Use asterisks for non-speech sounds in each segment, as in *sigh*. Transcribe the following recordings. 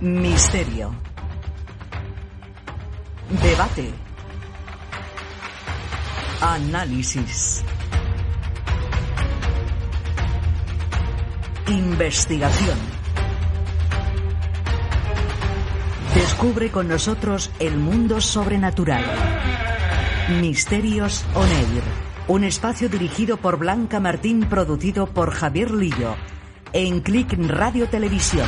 Misterio. Debate. Análisis. Investigación. Descubre con nosotros el mundo sobrenatural. Misterios On Air. Un espacio dirigido por Blanca Martín, producido por Javier Lillo. En Click Radio Televisión.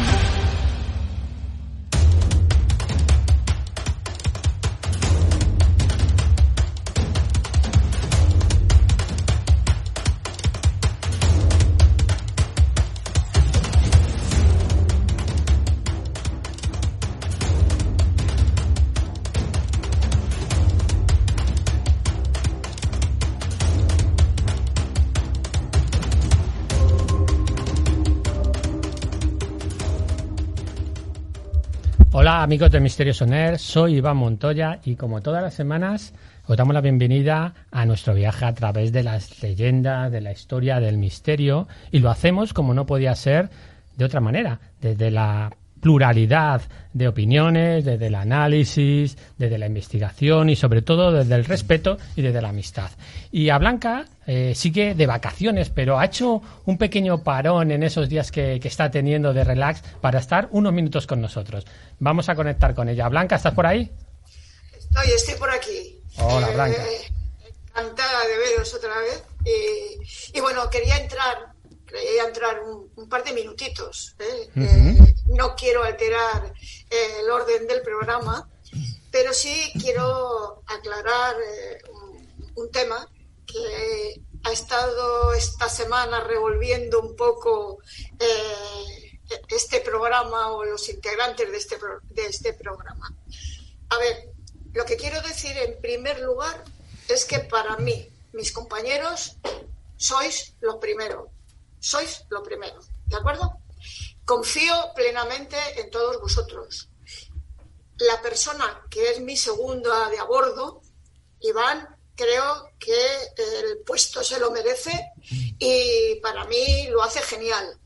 Amigos de Misterio Soner, soy Iván Montoya y como todas las semanas os damos la bienvenida a nuestro viaje a través de las leyendas, de la historia, del misterio y lo hacemos como no podía ser de otra manera, desde la pluralidad de opiniones, desde el análisis, desde la investigación y sobre todo desde el respeto y desde la amistad. Y a Blanca eh, sigue de vacaciones, pero ha hecho un pequeño parón en esos días que, que, está teniendo de relax para estar unos minutos con nosotros. Vamos a conectar con ella. Blanca, ¿estás por ahí? Estoy, estoy por aquí. Hola, Blanca. Eh, encantada de veros otra vez. Y, y bueno, quería entrar quería entrar un, un par de minutitos. ¿eh? Uh -huh. eh, no quiero alterar eh, el orden del programa, pero sí quiero aclarar eh, un, un, tema que ha estado esta semana revolviendo un poco eh, este programa o los integrantes de este, de este programa. A ver, lo que quiero decir en primer lugar es que para mí, mis compañeros, sois los primeros sois lo primero, ¿de acuerdo? Confío plenamente en todos vosotros. La persona que es mi segunda de a bordo, Iván, creo que el puesto se lo merece y para mí lo hace genial.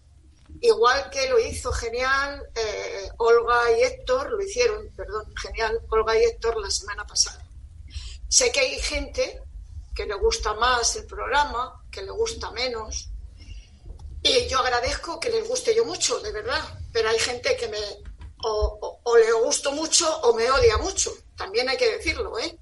Igual que lo hizo genial eh, Olga y Héctor, lo hicieron, perdón, genial Olga y Héctor la semana pasada. Sé que hay gente que le gusta más el programa, que le gusta menos, y yo agradezco que les guste yo mucho, de verdad, pero hay gente que me o, le gusto mucho o me odia mucho, también hay que decirlo, ¿eh?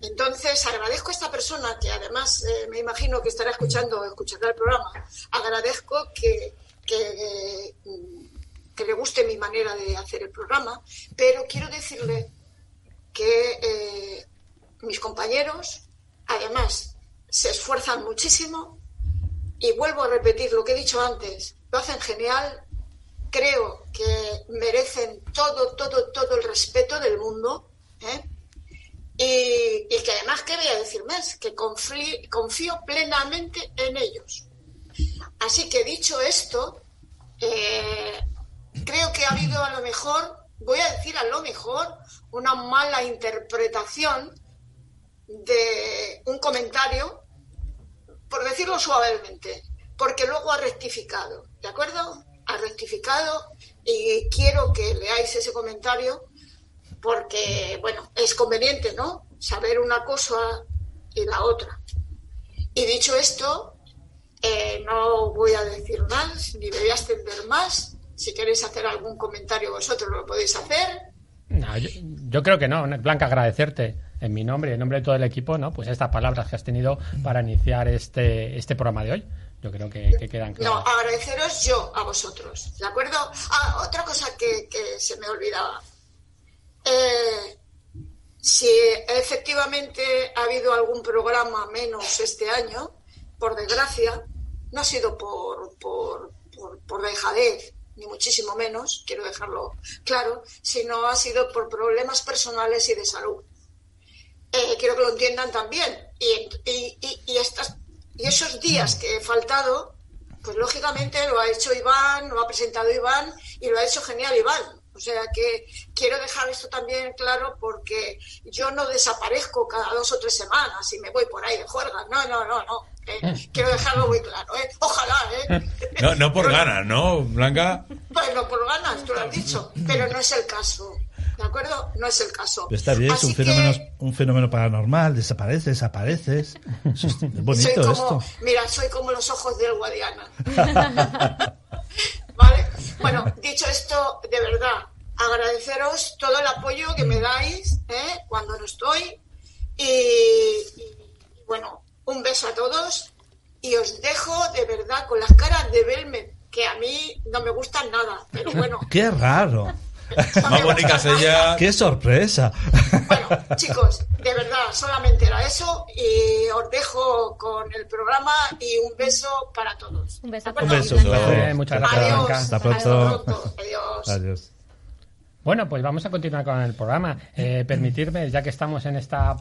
Entonces agradezco a esta persona que además eh, me imagino que estará escuchando, escuchará el programa, agradezco que, que, que, le guste mi manera de hacer el programa, pero quiero decirle que eh, mis compañeros además se esfuerzan muchísimo y vuelvo a repetir lo que he dicho antes, lo hacen genial, creo que merecen todo, todo, todo el respeto del mundo, ¿eh? y, que además, ¿qué voy a decir más? Que confío, confío plenamente en ellos. Así que dicho esto, eh, creo que ha habido a lo mejor, voy a decir a lo mejor, una mala interpretación de un comentario por decirlo suavemente, porque luego ha rectificado, ¿de acuerdo? Ha rectificado y quiero que leáis ese comentario porque, bueno, es conveniente, ¿no? Saber una cosa y la otra. Y dicho esto, eh, no voy a decir más, ni voy a extender más. Si queréis hacer algún comentario vosotros, lo podéis hacer. No, yo, yo creo que no, Blanca, agradecerte en mi nombre y en nombre de todo el equipo, ¿no? Pues estas palabras que has tenido para iniciar este, este programa de hoy. Yo creo que, que quedan claras. No, agradeceros yo a vosotros, ¿de acuerdo? Ah, otra cosa que, que se me olvidaba. Eh, si efectivamente ha habido algún programa menos este año, por desgracia, no ha sido por, por, por, por dejadez, ni muchísimo menos, quiero dejarlo claro, sino ha sido por problemas personales y de salud eh, quiero que lo entiendan también. Y, y, y, y, estas, y esos días que he faltado, pues lógicamente lo ha hecho Iván, lo ha presentado Iván y lo ha hecho genial Iván. O sea que quiero dejar esto también claro porque yo no desaparezco cada dos o tres semanas y me voy por ahí de juerga. No, no, no, no. Eh, *laughs* quiero dejarlo muy claro. ¿eh? Ojalá, ¿eh? No, no por ganas, ¿no, Blanca? Bueno, por ganas, tú lo has dicho, pero no es el caso. ¿De acuerdo? No es el caso. está bien, es un fenómeno, un fenómeno paranormal, desapareces, desapareces. es bonito esto. Mira, soy como los ojos del Guadiana. *laughs* ¿Vale? Bueno, dicho esto, de verdad, agradeceros todo el apoyo que me dais ¿eh? cuando no estoy. Y, bueno, un beso a todos y os dejo de verdad con las caras de Belme, que a mí no me gustan nada, pero bueno. *laughs* ¡Qué raro! Más bonitas ella. ¡Qué sorpresa! Bueno, chicos, de verdad, solamente era eso y os dejo con el programa y un beso para todos. Un beso. Un beso. muchas gracias, Adiós. Hasta pronto. Adiós. Adiós. Bueno, pues vamos a continuar con el programa. Eh, permitirme, ya que estamos en esta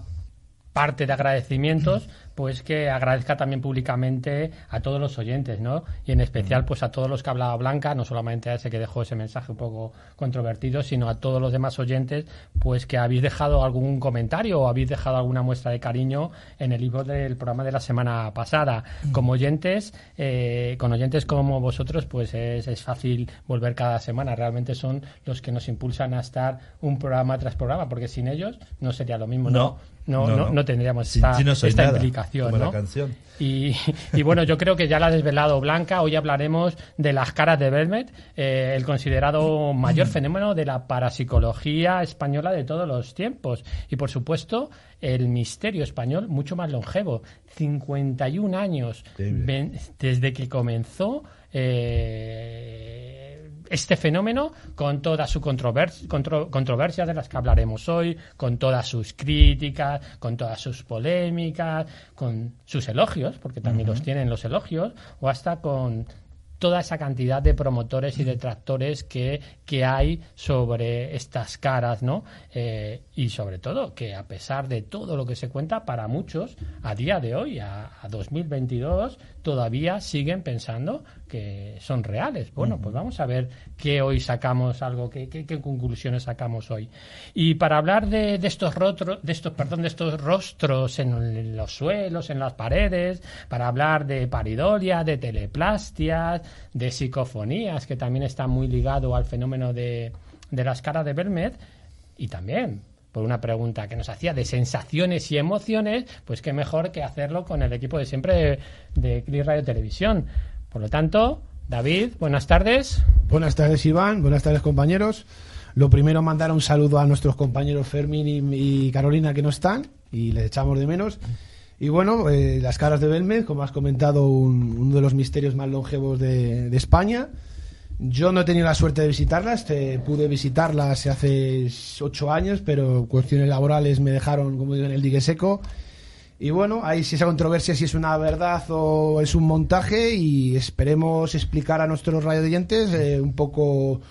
parte de agradecimientos, pues que agradezca también públicamente a todos los oyentes, ¿no? Y en especial, pues a todos los que ha hablado Blanca, no solamente a ese que dejó ese mensaje un poco controvertido, sino a todos los demás oyentes, pues que habéis dejado algún comentario o habéis dejado alguna muestra de cariño en el libro del programa de la semana pasada. Como oyentes, eh, con oyentes como vosotros, pues es, es fácil volver cada semana. Realmente son los que nos impulsan a estar un programa tras programa, porque sin ellos no sería lo mismo, ¿no? No, no, no, tendríamos esta, ti no soy esta nada, implicación. como la ¿no? canción. Y, y bueno, yo creo que ya la ha desvelado Blanca. Hoy hablaremos de las caras de Belmet, eh, el considerado mayor fenómeno de la parapsicología española de todos los tiempos. Y por supuesto, el misterio español mucho más longevo. 51 años ven- desde que comenzó. eh, este fenómeno con toda su controvers contro- controversia de las que hablaremos hoy, con todas sus críticas, con todas sus polémicas, con sus elogios, porque también los tienen los elogios, o hasta con toda esa cantidad de promotores y detractores que, que hay sobre estas caras, ¿no? Eh, y sobre todo que a pesar de todo lo que se cuenta, para muchos, a día de hoy, a, a 2022, todavía siguen pensando que son reales. Bueno, pues vamos a ver qué hoy sacamos algo, qué, qué- qué conclusiones sacamos hoy. Y para hablar de, de estos rostros, de estos, perdón, de estos rostros en, los suelos, en las paredes, para hablar de paridolia, de teleplastias, de psicofonías, que también está muy ligado al fenómeno de, de las caras de Bermet, y también por una pregunta que nos hacía de sensaciones y emociones, pues qué mejor que hacerlo con el equipo de siempre de, de Click Radio Televisión. Por lo tanto, David, buenas tardes. Buenas tardes, Iván. Buenas tardes, compañeros. Lo primero, mandar un saludo a nuestros compañeros Fermín y, Carolina que no están y les echamos de menos. Y bueno, eh, las caras de Belmez, como has comentado, un- uno de los misterios más longevos de, de España. Yo no he tenido la suerte de visitarlas, eh, pude visitarlas hace ocho años, pero cuestiones laborales me dejaron, como digo, en el dique seco. Y bueno, hay si esa controversia si es una verdad o es un montaje y esperemos explicar a nuestros radioyentes eh, un poco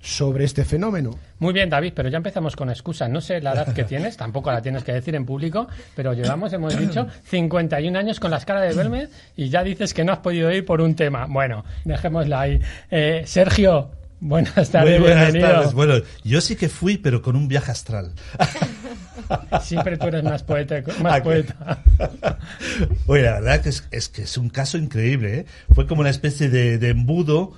sobre este fenómeno. Muy bien, David, pero ya empezamos con excusas. No sé la edad que tienes, tampoco la tienes que decir en público, pero llevamos, hemos dicho, 51 años con las caras de Belmez y ya dices que no has podido ir por un tema. Bueno, dejémosla ahí. Eh, Sergio, buenas tardes, Muy buenas bienvenido. tardes. Bueno, yo sí que fui, pero con un viaje astral. *laughs* Siempre tú eres más poeta. Más poeta. *laughs* Oye, la verdad que es, es que es un caso increíble. ¿eh? Fue como una especie de, de embudo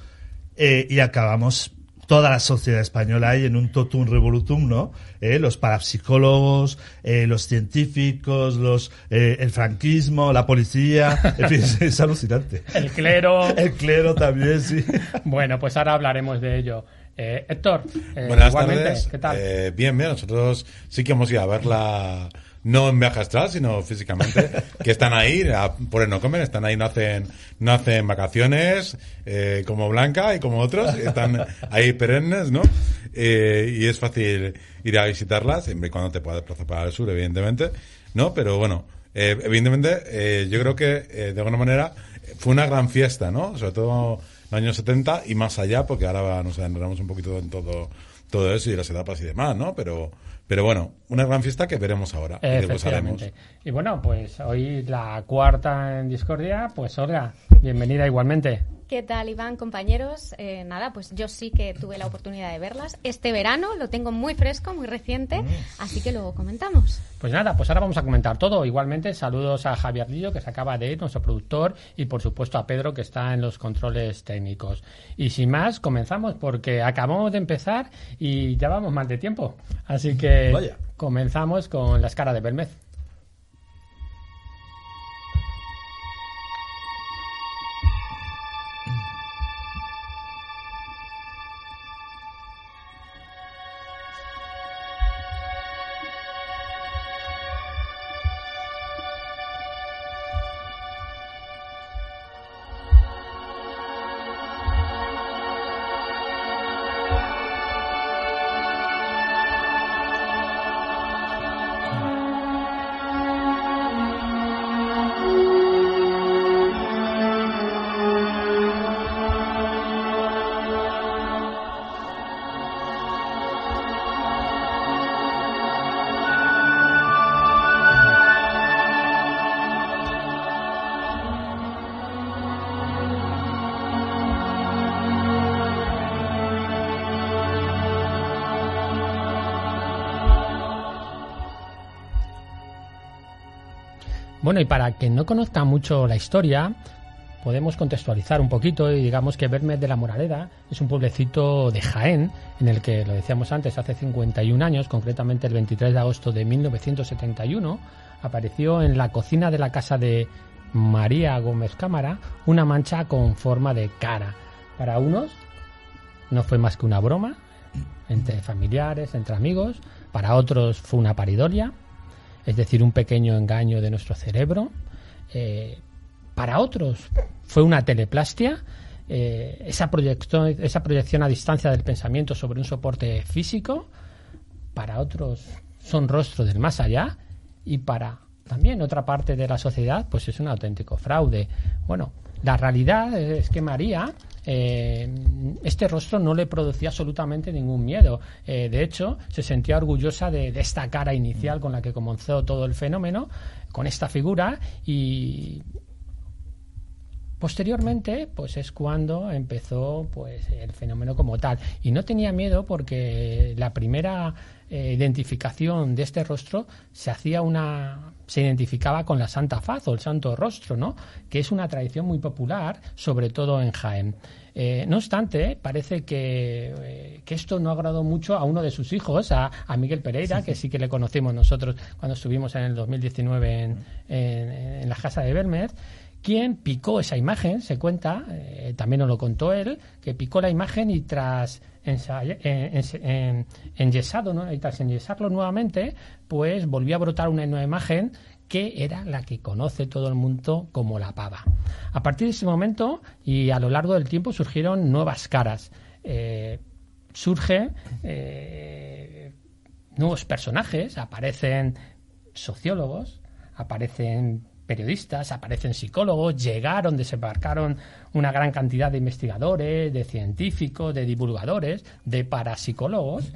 eh, y acabamos toda la sociedad española ahí en un totum revolutum, ¿no? Eh, los parapsicólogos, eh, los científicos, los eh, el franquismo, la policía, en fin, es, es alucinante. El clero. El clero también, sí. Bueno, pues ahora hablaremos de ello. Eh, Héctor, eh, Buenas igualmente, tardes. ¿qué tal? Eh, bien, bien. Nosotros sí que hemos ido a verla, no en viaje astral, sino físicamente, *laughs* que están ahí, a- por el no comen, están ahí, no hacen, no hacen vacaciones, eh, como Blanca y como otros, están *laughs* ahí perennes, ¿no? Eh, y es fácil ir a visitarlas, siempre y cuando te puedas desplazar para el sur, evidentemente, ¿no? Pero bueno, eh, evidentemente, eh, yo creo que, eh, de alguna manera, fue una gran fiesta, ¿no? Sobre todo años 70 y más allá, porque ahora nos adentramos un poquito en todo, todo eso y las etapas y demás, ¿no? Pero, Pero bueno, una gran fiesta que veremos ahora. Y. Efectivamente. Y bueno, pues hoy la cuarta en Discordia, pues Olga, bienvenida igualmente. ¿Qué tal, Iván, compañeros? Eh, nada, pues yo sí que tuve la oportunidad de verlas. Este verano lo tengo muy fresco, muy reciente, así que lo comentamos. Pues nada, pues ahora vamos a comentar todo. Igualmente, saludos a Javier Lillo, que se acaba de ir, nuestro productor, y por supuesto a Pedro, que está en los controles técnicos. Y sin más, comenzamos, porque acabamos de empezar y ya vamos mal de tiempo. Así que Vaya. Comenzamos con la escara de Belmez. Bueno, y para quien no conozca mucho la historia, podemos contextualizar un poquito y digamos que Bermes de la Moraleda es un pueblecito de Jaén, en el que, lo decíamos antes, hace 51 años, concretamente el 23 de agosto de 1971, apareció en la cocina de la casa de María Gómez Cámara una mancha con forma de cara. Para unos no fue más que una broma entre familiares, entre amigos, para otros fue una paridolia, es decir, un pequeño engaño de nuestro cerebro. Eh, para otros fue una teleplastia, eh, esa, proyección, esa proyección a distancia del pensamiento sobre un soporte físico. Para otros son rostros del más allá y para también otra parte de la sociedad pues es un auténtico fraude. Bueno, la realidad es que María eh, este rostro no le producía absolutamente ningún miedo. Eh, de hecho, se sentía orgullosa de, de, esta cara inicial con la que comenzó todo el fenómeno, con esta figura, y posteriormente, pues es cuando empezó pues el fenómeno como tal. Y no tenía miedo porque la primera eh, identificación de este rostro se hacía una se identificaba con la Santa Faz o el Santo Rostro, ¿no? Que es una tradición muy popular, sobre todo en Jaén. Eh, no obstante, parece que, eh, que, esto no agradó mucho a uno de sus hijos, a, a Miguel Pereira, sí, que sí que le conocimos nosotros cuando estuvimos en el 2019 en, en, en la casa de Bermet quien picó esa imagen, se cuenta, eh, también nos lo contó él, que picó la imagen y tras en, en, enyesado, ¿no? y tras enyesarlo nuevamente, pues volvió a brotar una nueva imagen que era la que conoce todo el mundo como la pava. A partir de ese momento y a lo largo del tiempo surgieron nuevas caras. Eh, surge eh, nuevos personajes, aparecen sociólogos, aparecen periodistas, aparecen psicólogos, llegaron, desembarcaron una gran cantidad de investigadores, de científicos, de divulgadores, de parapsicólogos,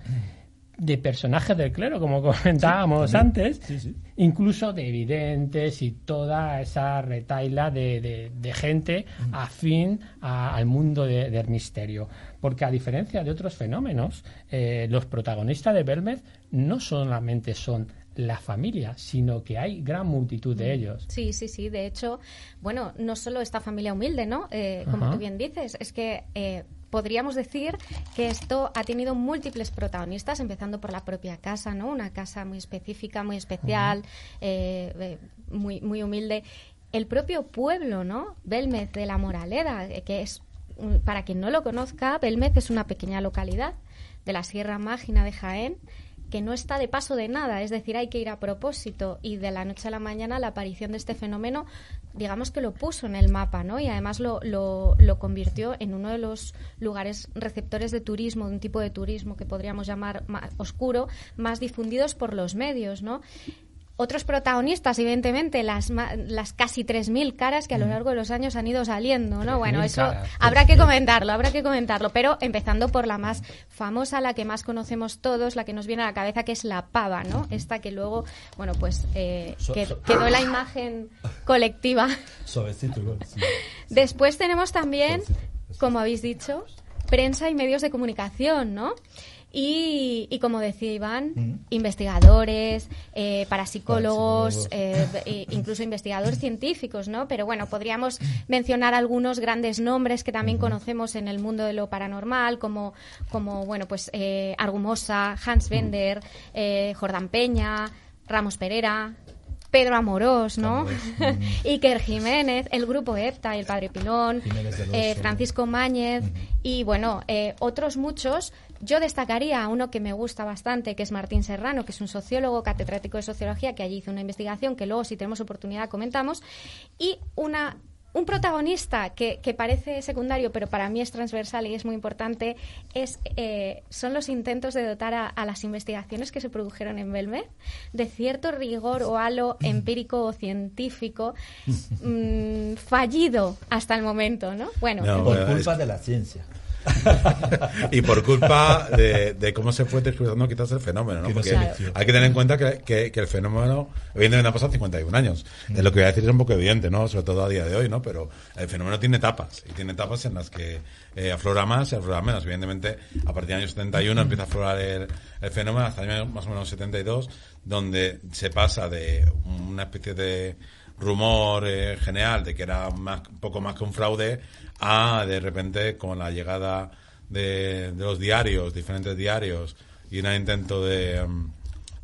de personajes del clero, como *laughs* comentábamos sí, antes, sí, sí. incluso de evidentes y toda esa retaila de, de, de gente afín a, al mundo de, del misterio. Porque a diferencia de otros fenómenos, eh, los protagonistas de Belmez no solamente son la familia, sino que hay gran multitud de ellos. Sí, sí, sí. De hecho, bueno, no solo esta familia humilde, ¿no? Eh, como Ajá. tú bien dices, es que eh, podríamos decir que esto ha tenido múltiples protagonistas, empezando por la propia casa, ¿no? Una casa muy específica, muy especial, eh, eh, muy, muy humilde. El propio pueblo, ¿no? Belmez de la Moraleda, eh, que es, mm, para quien no lo conozca, Belmez es una pequeña localidad de la Sierra Mágina de Jaén que no está de paso de nada, es decir, hay que ir a propósito y de la noche a la mañana la aparición de este fenómeno, digamos que lo puso en el mapa, ¿no? Y además lo, lo, convirtió en uno de los lugares receptores de turismo, de un tipo de turismo que podríamos llamar oscuro, más difundidos por los medios, ¿no? Otros protagonistas, evidentemente, las, las casi 3.000 caras que a lo mm. largo de los años han ido saliendo, ¿no? Bueno, eso habrá que comentarlo, habrá que comentarlo, pero empezando por la más famosa, la que más conocemos todos, la que nos viene a la cabeza, que es la pava, ¿no? Esta que luego, bueno, pues eh, quedó la *laughs* imagen colectiva. Después tenemos también, como habéis dicho, prensa y medios de comunicación, ¿no? Y, como decía Iván, investigadores, eh, parapsicólogos, eh, incluso investigadores científicos, ¿no? Pero bueno, podríamos mencionar algunos grandes nombres que también conocemos en el mundo de lo paranormal, como, como bueno, pues eh, Argumosa, Hans Bender, eh, Jordán Peña, Ramos Pereira, Pedro Amorós, ¿no? *laughs* Iker Jiménez, el grupo EPTA, el Padre Pilón, eh, Francisco Máñez y, bueno, eh, otros muchos. Yo destacaría a uno que me gusta bastante, que es Martín Serrano, que es un sociólogo catedrático de sociología, que allí hizo una investigación que luego, si tenemos oportunidad, comentamos. Y una un protagonista que, parece secundario, pero para mí es transversal y es muy importante, es, eh, son los intentos de dotar a, las investigaciones que se produjeron en Belmez de cierto rigor o halo empírico o científico *laughs* mm, fallido hasta el momento, ¿no? Bueno, por culpa de la ciencia. *laughs* y por culpa de, cómo se fue descubriendo quizás el fenómeno, ¿no? Porque hay que tener en cuenta que, el fenómeno, evidentemente han pasado 51 años. Es lo que voy a decir es un poco evidente, ¿no? Sobre todo a día de hoy, ¿no? Pero el fenómeno tiene etapas, y tiene etapas en las que eh, aflora más y aflora menos. Evidentemente, a partir del año 71 empieza a aflorar el, fenómeno hasta el año más o menos 72, donde se pasa de una especie de rumor eh, general de que era más, poco más que un fraude a de repente con la llegada de, los diarios, diferentes diarios, y un intento de, mm,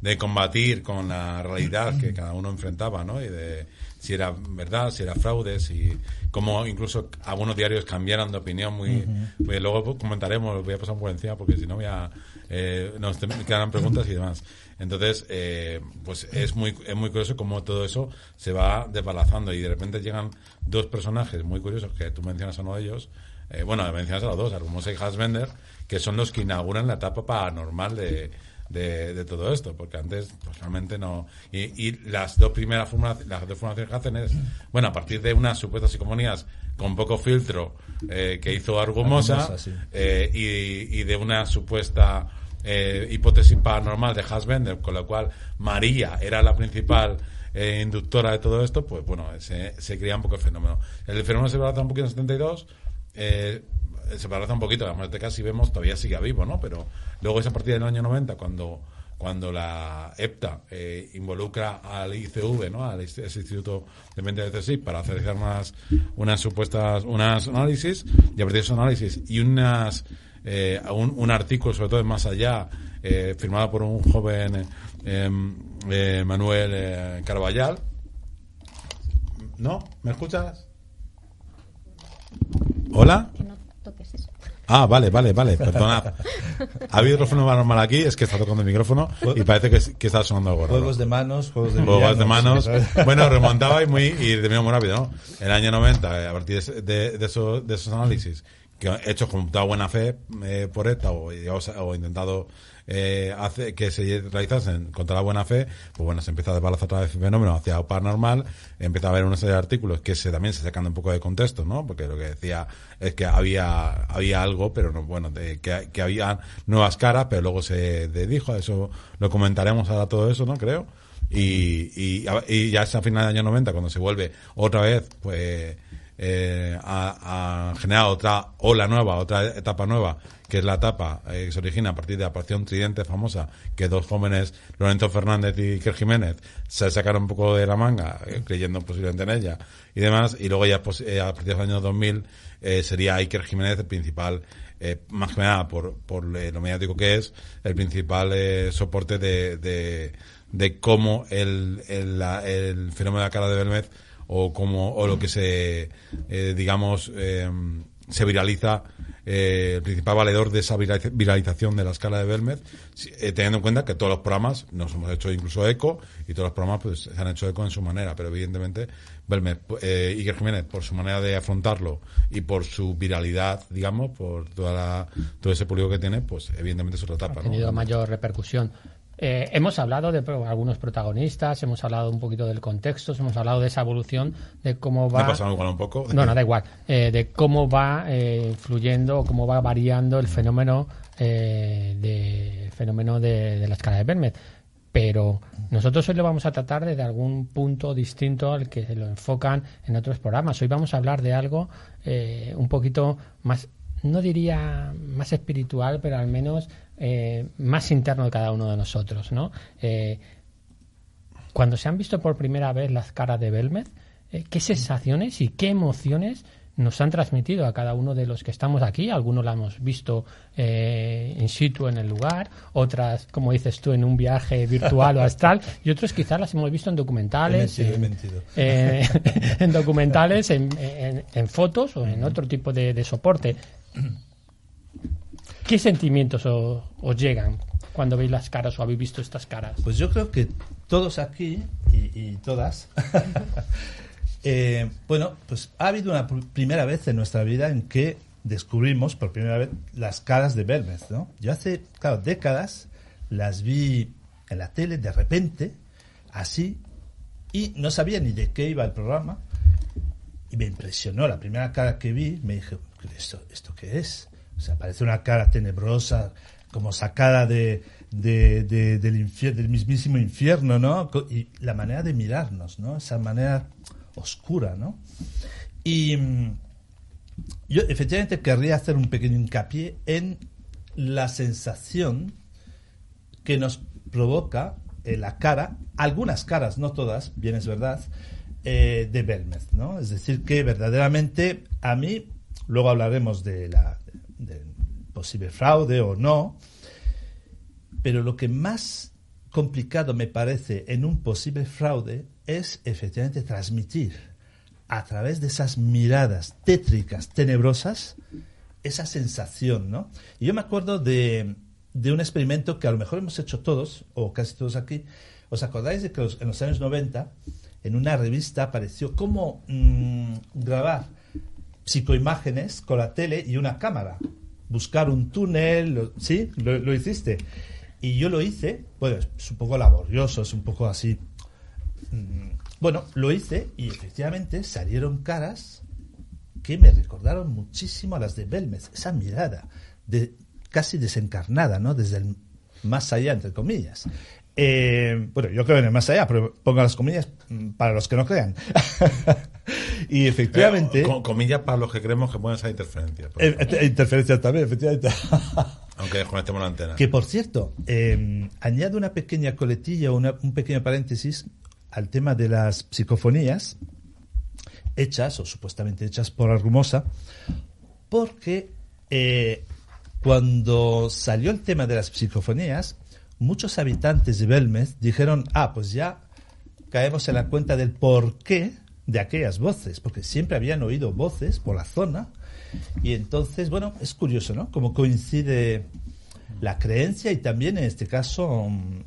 de combatir con la realidad que cada uno enfrentaba, ¿no? Y de si era verdad, si era fraude, si como incluso algunos diarios cambiaron de opinión muy, luego comentaremos, voy a pasar por encima porque si no voy a eh, nos quedarán preguntas y demás. Entonces, eh, pues es muy, es muy curioso cómo todo eso se va desbalazando y de repente llegan dos personajes muy curiosos que tú mencionas a uno de ellos. Eh, bueno, mencionas a los dos, Argumosa y Hasbender, que son los que inauguran la etapa paranormal de, de, todo esto, porque antes pues realmente no. Y, las dos primeras formaciones, las dos formaciones que hacen es, bueno, a partir de unas supuestas psicomonías con poco filtro eh, que hizo Argumosa, y, y, de una supuesta eh, hipótesis paranormal de Hasbender, con lo cual María era la principal eh, inductora de todo esto, pues bueno, se, se un poco el fenómeno. El fenómeno se paraliza un poquito en 72, eh, se paraliza un poquito, además de casi vemos, todavía sigue vivo, ¿no? Pero luego es a partir del año 90 cuando cuando la EPTA eh, involucra al ICV, ¿no? al Instituto de Mente de CSIC, para hacer unas, unas supuestas, unas análisis, y a partir de esos análisis y unas eh, un, un, artículo, sobre todo de Más Allá, eh, firmado por un joven eh, Manuel Carballal. ¿No? ¿Me escuchas? ¿Hola? Ah, vale, vale, vale, perdonad. Ha habido otro normal aquí, es que está tocando el micrófono y parece que, que está sonando algo Juegos de manos, juegos de Juegos de manos. *laughs* Bueno, remontaba y muy, y de muy rápido, ¿no? El año 90, a partir de, de, esos, de esos análisis, que hechos con toda buena fe eh, por esta o, o, intentado eh, hacer que se realizasen contra la buena fe, pues bueno, se empieza a desbalazar otra vez el fenómeno hacia paranormal, empieza a haber una serie de artículos que se también se sacan un poco de contexto, ¿no? Porque lo que decía es que había había algo, pero no, bueno, de, que, que había nuevas caras, pero luego se dijo, eso lo comentaremos ahora todo eso, ¿no? Creo. Y, y, y ya es a final del año 90 cuando se vuelve otra vez, pues eh, ha, generado otra ola nueva, otra etapa nueva, que es la etapa eh, que se origina a partir de la aparición tridente famosa, que dos jóvenes, Lorenzo Fernández y Iker Jiménez, se sacaron un poco de la manga, eh, creyendo posiblemente en ella y demás, y luego ya pues, eh, a partir de los años 2000 sería Iker Jiménez el principal, más que nada por, por lo mediático que es, el principal soporte de, de, de cómo el, el, el fenómeno de la cara de Belmez o como o lo que se eh, digamos eh, se viraliza eh, el principal valedor de esa viralización de la escala de Belmez, teniendo en cuenta que todos los programas nos hemos hecho incluso eco y todos los programas pues se han hecho eco en su manera, pero evidentemente Belmez, eh, Iker Jiménez, por su manera de afrontarlo y por su viralidad, digamos, por toda todo ese público que tiene, pues evidentemente es otra etapa. Ha tenido mayor repercusión. Eh, hemos hablado de algunos protagonistas, hemos hablado un poquito del contexto, hemos hablado de esa evolución, de cómo va. ¿Me ha pasado igual un poco? No, no, da igual. Eh, de cómo va eh, fluyendo, cómo va variando el fenómeno, eh, de, fenómeno de, de la escala de Bermet. Pero nosotros hoy lo vamos a tratar desde algún punto distinto al que se lo enfocan en otros programas. Hoy vamos a hablar de algo eh, un poquito más no diría más espiritual, pero al menos eh, más interno de cada uno de nosotros, ¿no? Eh, cuando se han visto por primera vez las caras de Belmez, eh, ¿qué sensaciones y qué emociones nos han transmitido a cada uno de los que estamos aquí? Algunos la hemos visto eh, in situ en el lugar, otras, como dices tú, en un viaje virtual o astral, y otros quizás las hemos visto en documentales, He mentido, he en, eh, *laughs* documentales, en, en- en fotos o en otro tipo de, de soporte. ¿Qué sentimientos os llegan cuando veis las caras o habéis visto estas caras? Pues yo creo que todos aquí y, todas, *laughs* eh, bueno, pues ha habido una pr- primera vez en nuestra vida en que descubrimos por primera vez las caras de Belmez, ¿no? Yo hace, claro, décadas las vi en la tele de repente, así, y no sabía ni de qué iba el programa, y me impresionó la primera cara que vi, me dije, ¿esto, esto qué es? Sea, parece una cara tenebrosa, como sacada de, de- de- del, infier- del mismísimo infierno, ¿no? Y la manera de mirarnos, ¿no? Esa manera oscura, ¿no? Y mm, yo efectivamente querría hacer un pequeño hincapié en la sensación que nos provoca eh, la cara, algunas caras, no todas, bien es verdad, eh, de Belmez, ¿no? Es decir, que verdaderamente a mí, luego hablaremos de la del posible fraude o no, pero lo que más complicado me parece en un posible fraude es efectivamente transmitir a través de esas miradas tétricas, tenebrosas, esa sensación, ¿no? Y yo me acuerdo de, de un experimento que a lo mejor hemos hecho todos, o casi todos aquí. ¿Os acordáis de que en los años 90, en una revista apareció cómo mm, grabar psicoimágenes con la tele y una cámara? Buscar un túnel, ¿sí? Lo, lo hiciste. Y yo lo hice, bueno, es un poco laborioso, es un poco así. mm, Bueno, lo hice y efectivamente salieron caras que me recordaron muchísimo a las de Belmez, esa mirada de casi desencarnada, ¿no? Desde el más allá, entre comillas. Eh, bueno, yo creo en el más allá, pero pongo las comillas mm, para los que no crean. *laughs* y efectivamente... Eh, con- comillas para los que creemos que pueden ser interferencias. por eh, eh, interferencias también, efectivamente. *laughs* Aunque desconectemos la antena. Que por cierto, eh, añado una pequeña coletilla, una- un pequeño paréntesis al tema de las psicofonías hechas o supuestamente hechas por Argumosa, porque eh, cuando salió el tema de las psicofonías, muchos habitantes de Belmez dijeron, ah, pues ya caemos en la cuenta del porqué de aquellas voces, porque siempre habían oído voces por la zona, y entonces, bueno, es curioso, ¿no? Como coincide la creencia y también en este caso, mm,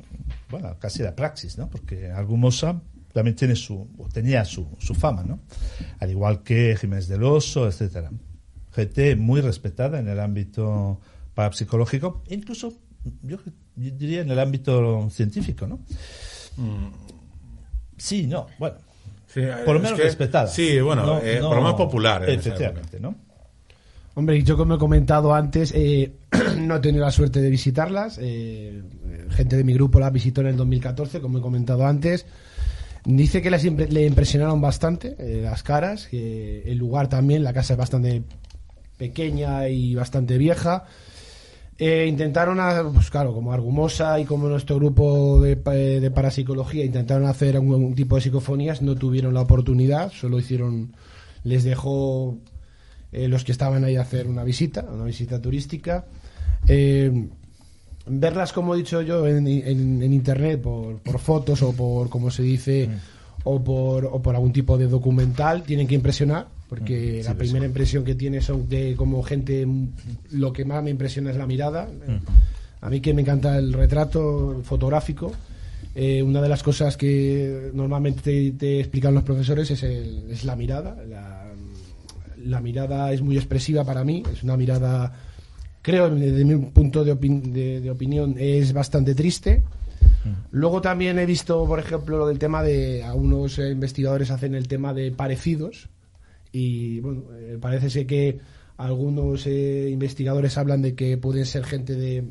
bueno, casi la praxis, ¿no? Porque Argumosa también tiene su, o tenía su, su fama, ¿no? Al igual que Jiménez del Oso, etcétera. Gente muy respetada en el ámbito parapsicológico, incluso, yo, yo diría en el ámbito científico, ¿no? Sí, no, bueno. Sí, por lo menos que- respetada. Sí, bueno, No- eh, no- por lo menos popular. Efectivamente, ¿no? Hombre, y yo como he comentado antes, eh, *clears throat* no he tenido la suerte de visitarlas. eh, gente de mi grupo las visitó en el 2014, como he comentado antes. Dice que les impre- le impresionaron bastante eh, las caras, que el lugar también, la casa es bastante pequeña y bastante vieja. Eh, intentaron, a- pues claro, como Argumosa y como nuestro grupo de, eh, de parapsicología intentaron hacer un tipo de psicofonías, no tuvieron la oportunidad, solo hicieron, les dejó eh, los que estaban ahí a hacer una visita, una visita turística. Eh, verlas, como he dicho yo, en, en- en internet, por, por fotos o por, como se dice, o, por, o por algún tipo de documental, tienen que impresionar, porque la primera impresión que tiene son de como gente, mm, lo que más me impresiona es la mirada. A mí que me encanta el retrato fotográfico, eh, una de las cosas que normalmente te, te explican los profesores es, el- es la mirada. La, la mirada es muy expresiva para mí, es una mirada, creo, desde mi punto de, opin- de- de opinión, es bastante triste. Luego también he visto, por ejemplo, lo del tema de algunos eh, investigadores hacen el tema de parecidos y bueno, eh, parece ser que algunos eh, investigadores hablan de que pueden ser gente de,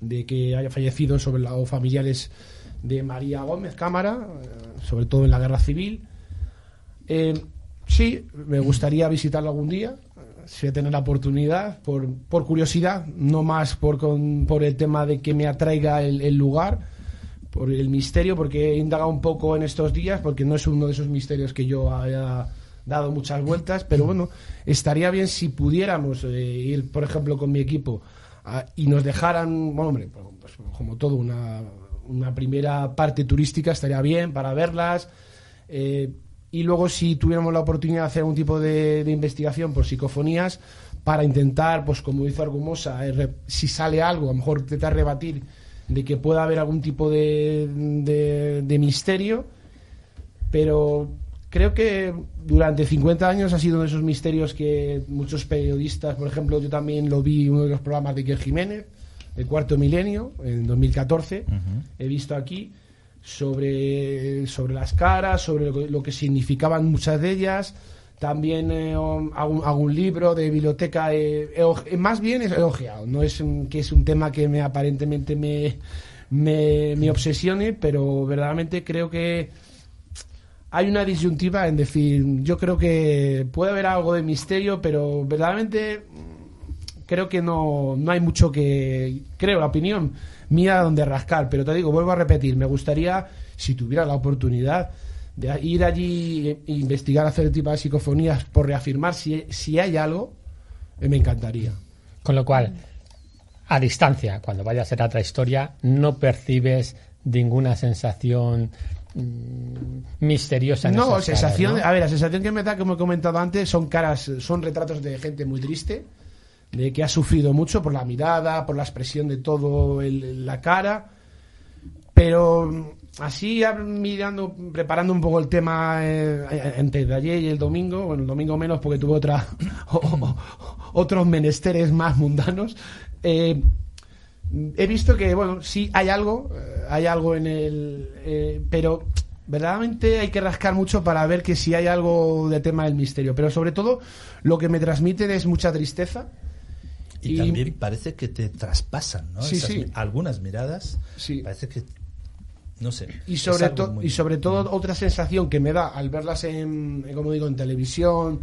de que haya fallecido sobre la, o familiares de María Gómez Cámara, eh, sobre todo en la guerra civil. Eh, sí, me gustaría visitarlo algún día, eh, si voy a tener la oportunidad, por, por curiosidad, no más por, con- por el tema de que me atraiga el, el lugar, por el misterio, porque he indagado un poco en estos días, porque no es uno de esos misterios que yo haya dado muchas vueltas, pero bueno, estaría bien si pudiéramos eh, ir, por ejemplo, con mi equipo y nos dejaran, bueno, hombre, pues, como todo, una, una primera parte turística estaría bien para verlas. eh, y luego si tuviéramos la oportunidad de hacer algún tipo de, investigación por psicofonías para intentar, pues como hizo Argumosa, eh, si sale algo, a lo mejor intentar rebatir de que pueda haber algún tipo de- de misterio, pero creo que durante 50 años ha sido uno de esos misterios que muchos periodistas, por ejemplo, yo también lo vi en uno de los programas de Iker Jiménez, el cuarto milenio, en 2014, he visto aquí sobre, sobre las caras, sobre lo que, lo que significaban muchas de ellas. También eh, um, hago, un- hago un libro de biblioteca, eh, eh, más bien es elogiado, no es un- que es un tema que me aparentemente me, me, me obsesione, pero verdaderamente creo que hay una disyuntiva en decir, yo creo que puede haber algo de misterio, pero verdaderamente mm, creo que no, no hay mucho que, creo, la opinión mía donde rascar, pero te digo, vuelvo a repetir, me gustaría, si tuviera la oportunidad, de ir allí e investigar, hacer el tipo de psicofonías por reafirmar si, si hay algo, eh, me encantaría. Con lo cual, a distancia, cuando vayas a hacer otra historia, no percibes ninguna sensación misteriosa. En No, sensación, caras, ¿no? a ver, la sensación que me da, como he comentado antes, son caras, son retratos de gente muy triste, de que ha sufrido mucho por la mirada, por la expresión de todo el- la cara, pero mm, así mirando, preparando un poco el tema eh, entre de ayer y el domingo, bueno, el domingo menos porque tuve otra, *laughs* otros menesteres más mundanos, eh, he visto que, bueno, sí hay algo, eh, hay algo en el... eh, pero verdaderamente hay que rascar mucho para ver que si hay algo de tema del misterio. Pero sobre todo, lo que me transmiten es mucha tristeza. Y, Y- también parece que te traspasan, ¿no? Sí, Esas sí. algunas miradas, Sí. parece que, no sé. Y sobre, algo to- muy- y sobre todo otra sensación que me da al verlas en, en, como digo, en televisión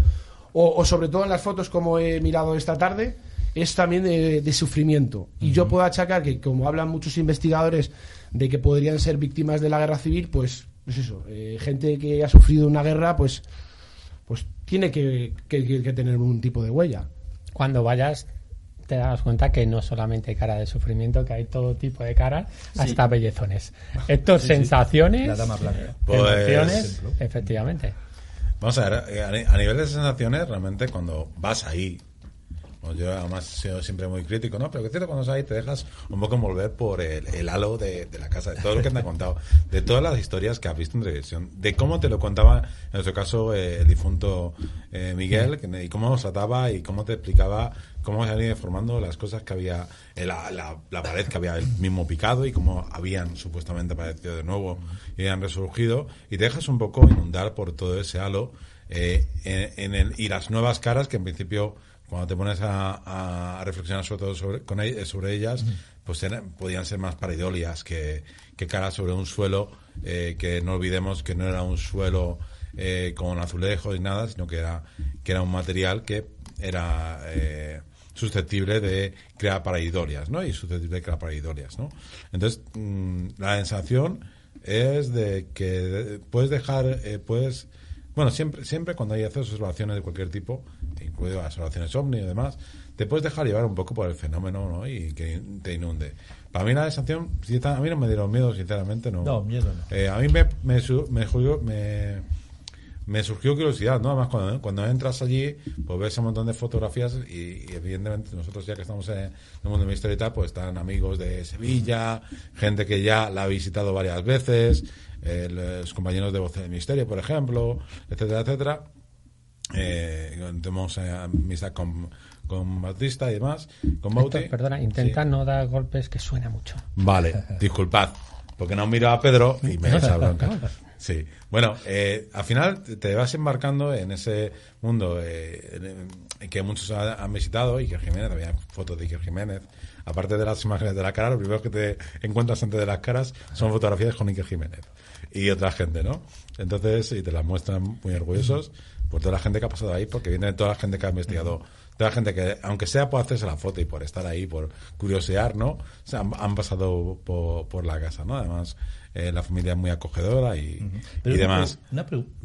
o, o sobre todo en las fotos como he mirado esta tarde, es también de, de sufrimiento. Y yo puedo achacar que, como hablan muchos investigadores de que podrían ser víctimas de la guerra civil, pues, pues eso, eh, gente que ha sufrido una guerra, pues, pues tiene que, que- tener un tipo de huella. Cuando vayas, te das cuenta que no solamente hay cara de sufrimiento, que hay todo tipo de caras, hasta bellezones. *laughs* Estas sensaciones, La dama blanca. Pues- emociones, efectivamente. Vamos a ver, eh, a ni- a nivel de sensaciones, realmente cuando vas ahí, yo además he sido siempre muy crítico, ¿no? Pero que cierto, cuando ahí te dejas un poco envolver por el, el halo de, la casa, de todo lo que te han contado, de todas las historias que has visto en televisión, de cómo te lo contaba, en nuestro caso, eh, el difunto eh, Miguel, y cómo nos trataba y cómo te explicaba cómo se habían ido formando las cosas que había, en la, la, la pared que había el mismo picado y cómo habían supuestamente aparecido de nuevo y habían resurgido, y te dejas un poco inundar por todo ese halo eh, en el, y las nuevas caras que en principio cuando te pones a, a reflexionar sobre todo sobre, con sobre ellas pues eran- podían ser más paridolias que, que caras sobre un suelo eh, que no olvidemos que no era un suelo eh, con azulejos ni nada sino que era que era un material que era eh, susceptible de crear paridolias ¿no? y susceptible de crear paridolias ¿no? entonces mm, la sensación es de que puedes dejar eh, puedes bueno, siempre, siempre cuando hay haces observaciones de cualquier tipo, incluido las observaciones ovni y demás, te puedes dejar llevar un poco por el fenómeno ¿no? y que te inunde. Para mí la sensación, a mí no me dieron miedo, sinceramente, no. No, miedo no. Eh, a mí me, me, me, me, me surgió curiosidad, ¿no? Además, cuando, cuando entras allí, pues ves un montón de fotografías y, y evidentemente nosotros ya que estamos en el mundo de misterio y tal, pues están amigos de Sevilla, gente que ya la ha visitado varias veces, eh, los compañeros de Voz del Misterio, por ejemplo, etcétera, etcétera. Eh, tenemos eh, amistad con, con Bautista y demás, con Bauti. Héctor, perdona, intenta Sí. no dar golpes que suena mucho. Vale, *laughs* disculpad. porque no miro a Pedro y me echa bronca. Sí. Bueno, eh, al final te vas embarcando en ese mundo eh, que muchos han visitado, Iker Jiménez, había fotos de Iker Jiménez. Aparte de las imágenes de la cara, lo primero que te encuentras antes de las caras son fotografías con Iker Jiménez y otra gente, ¿no? Entonces, y te las muestran muy orgullosos por toda la gente que ha pasado ahí, porque viene toda la gente que ha investigado toda la gente que, aunque sea por hacerse la foto y por estar ahí, por curiosear, ¿no? O sea, han, pasado por, por, la casa, ¿no? Además, eh, la familia es muy acogedora y, y demás.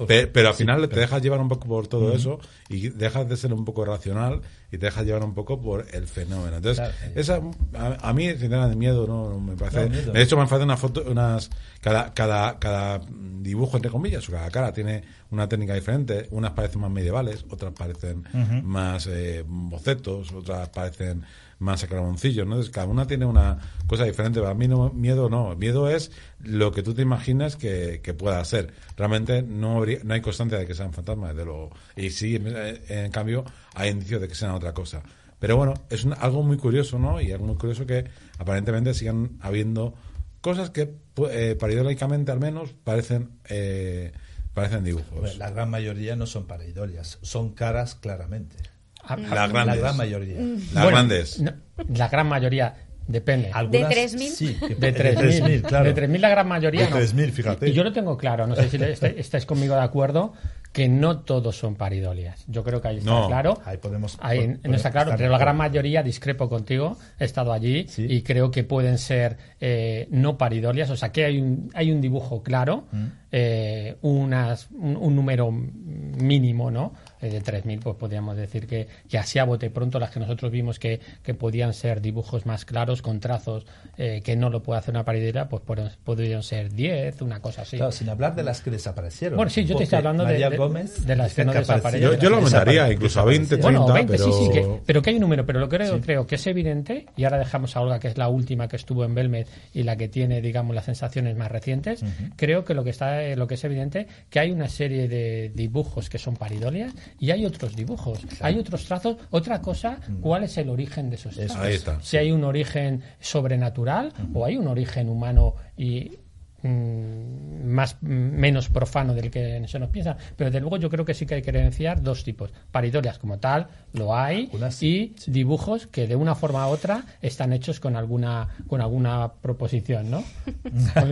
pero, al final te dejas llevar un poco por todo eso y dejas de ser un poco racional y te dejas llevar un poco por el fenómeno. Entonces, esa, a, mí, sinceramente, miedo no, me parece. de hecho, me parece una foto, unas. Cada, cada, cada dibujo, entre comillas, o cada cara tiene una técnica diferente. Unas parecen más medievales, otras parecen más eh, bocetos, otras parecen más acraboncillos, ¿no? Entonces, cada una tiene una cosa diferente. Para mí, no, miedo no. Miedo es lo que tú te imaginas que, pueda ser. Realmente no, no hay constancia de que sean fantasmas, de lo Y sí, en, cambio, hay indicios de que sean otra cosa. Pero bueno, es algo muy curioso, ¿no? Y algo muy curioso que aparentemente sigan habiendo cosas que, eh, al menos, parecen. Eh, parecen dibujos. la gran mayoría no son paridolias, son caras claramente. Ah, la, grandes. la gran mayoría. Las grandes. la gran mayoría. Depende. ¿De 3.000? Sí, de 3.000, claro. De 3.000 la gran mayoría de 3.000, fíjate. Y yo lo tengo claro, no sé si estáis conmigo de acuerdo, que no todos son paridolias. Yo creo que ahí está claro. Ahí podemos. Ahí no está claro, pero la gran mayoría, discrepo contigo, he estado allí y creo que pueden ser eh, no paridolias. O sea, que hay un, hay un dibujo claro, mm. eh, unas, un, número mínimo, ¿no? Eh, de 3.000, pues podríamos decir que, que así a bote pronto las que nosotros vimos que, que podían ser dibujos más claros, con trazos que no lo puede hacer una paridera, pues podrían ser 10, una cosa así. Claro, sin hablar de las que desaparecieron. Bueno, sí, yo te estoy hablando de de las que no Yo, yo lo aumentaría incluso a 20, 30, bueno, 20, pero... sí, sí, que, pero que hay un número, pero lo que creo, creo que es evidente, y ahora dejamos a Olga, que es la última que estuvo en Belmed y la que tiene, digamos, las sensaciones más recientes, creo que lo que está lo que es evidente que hay una serie de dibujos que son paridolias y hay otros dibujos, hay otros trazos, otra cosa, ¿cuál es el origen de esos trazos? Ahí está. Si hay un origen sobrenatural o hay un origen humano y Mm, más menos profano del que se nos piensa pero de luego yo creo que sí que hay que diferenciar dos tipos. Paridolias como tal lo hay y dibujos que de una forma u otra están hechos con alguna con alguna proposición no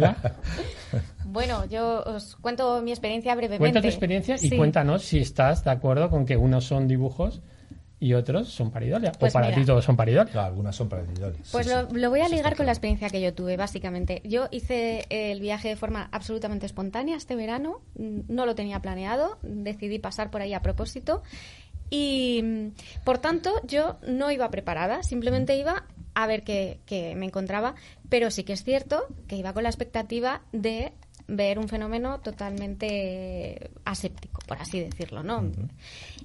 *laughs* bueno yo os cuento mi experiencia brevemente. Cuenta tu experiencia y cuéntanos si estás de acuerdo con que unos son dibujos y otros son paridolias. o pues para ti todos son paridolias. algunas son paridolias. Pues lo, voy a ligar con la experiencia que yo tuve, básicamente. Yo hice el viaje de forma absolutamente espontánea este verano, no lo tenía planeado, decidí pasar por ahí a propósito y, por tanto, yo no iba preparada, simplemente iba a ver qué, qué me encontraba, pero sí que es cierto que iba con la expectativa de ver un fenómeno totalmente aséptico, por así decirlo, ¿no?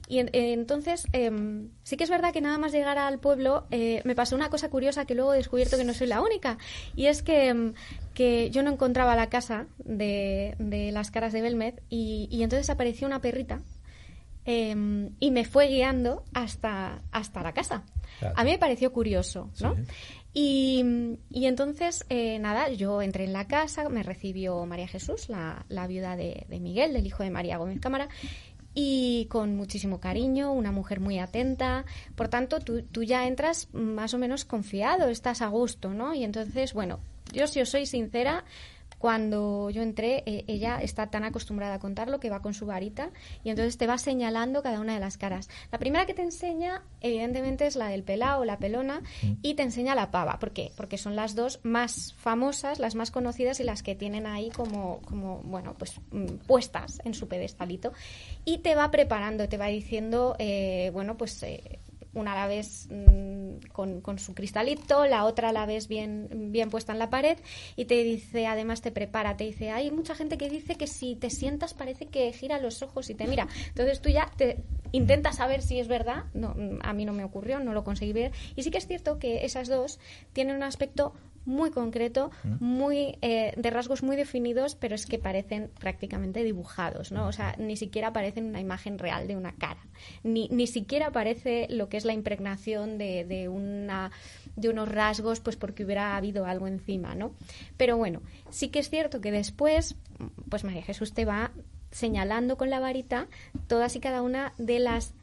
Y entonces, em, sí que es verdad que nada más llegar al pueblo eh, me pasó una cosa curiosa que luego he descubierto que no soy la única, y es que, em, que yo no encontraba la casa de, de las caras de Belmed y, y entonces apareció una perrita em, y me fue guiando hasta, hasta la casa. A mí me pareció curioso, ¿no? Y, entonces, eh, nada, yo entré en la casa, me recibió María Jesús, la, la viuda de, Miguel, del hijo de María Gómez Cámara, y con muchísimo cariño, una mujer muy atenta. Por tanto, tú, tú, ya entras más o menos confiado, estás a gusto, ¿no? Y entonces, bueno, yo si os soy sincera, cuando yo entré, eh, ella está tan acostumbrada a contarlo que va con su varita y entonces te va señalando cada una de las caras. La primera que te enseña, evidentemente, es la del pelao, la pelona, y te enseña la pava. ¿Por qué? Porque son las dos más famosas, las más conocidas y las que tienen ahí como, como bueno, pues mm, puestas en su pedestalito. Y te va preparando, te va diciendo, eh, bueno, pues eh, una la ves mm, con, su cristalito, la otra la ves bien, bien puesta en la pared y te dice, además te prepara, te dice, hay mucha gente que dice que si te sientas parece que gira los ojos y te mira. Entonces tú ya te intentas saber si es verdad, no, a mí no me ocurrió, no lo conseguí ver. Y sí que es cierto que esas dos tienen un aspecto muy concreto, muy eh, de rasgos muy definidos, pero es que parecen prácticamente dibujados, ¿no? O sea, ni siquiera parecen una imagen real de una cara, ni, ni siquiera parece lo que es la impregnación de, de una de unos rasgos, pues porque hubiera habido algo encima, ¿no? Pero bueno, sí que es cierto que después, pues María Jesús te va señalando con la varita todas y cada una de las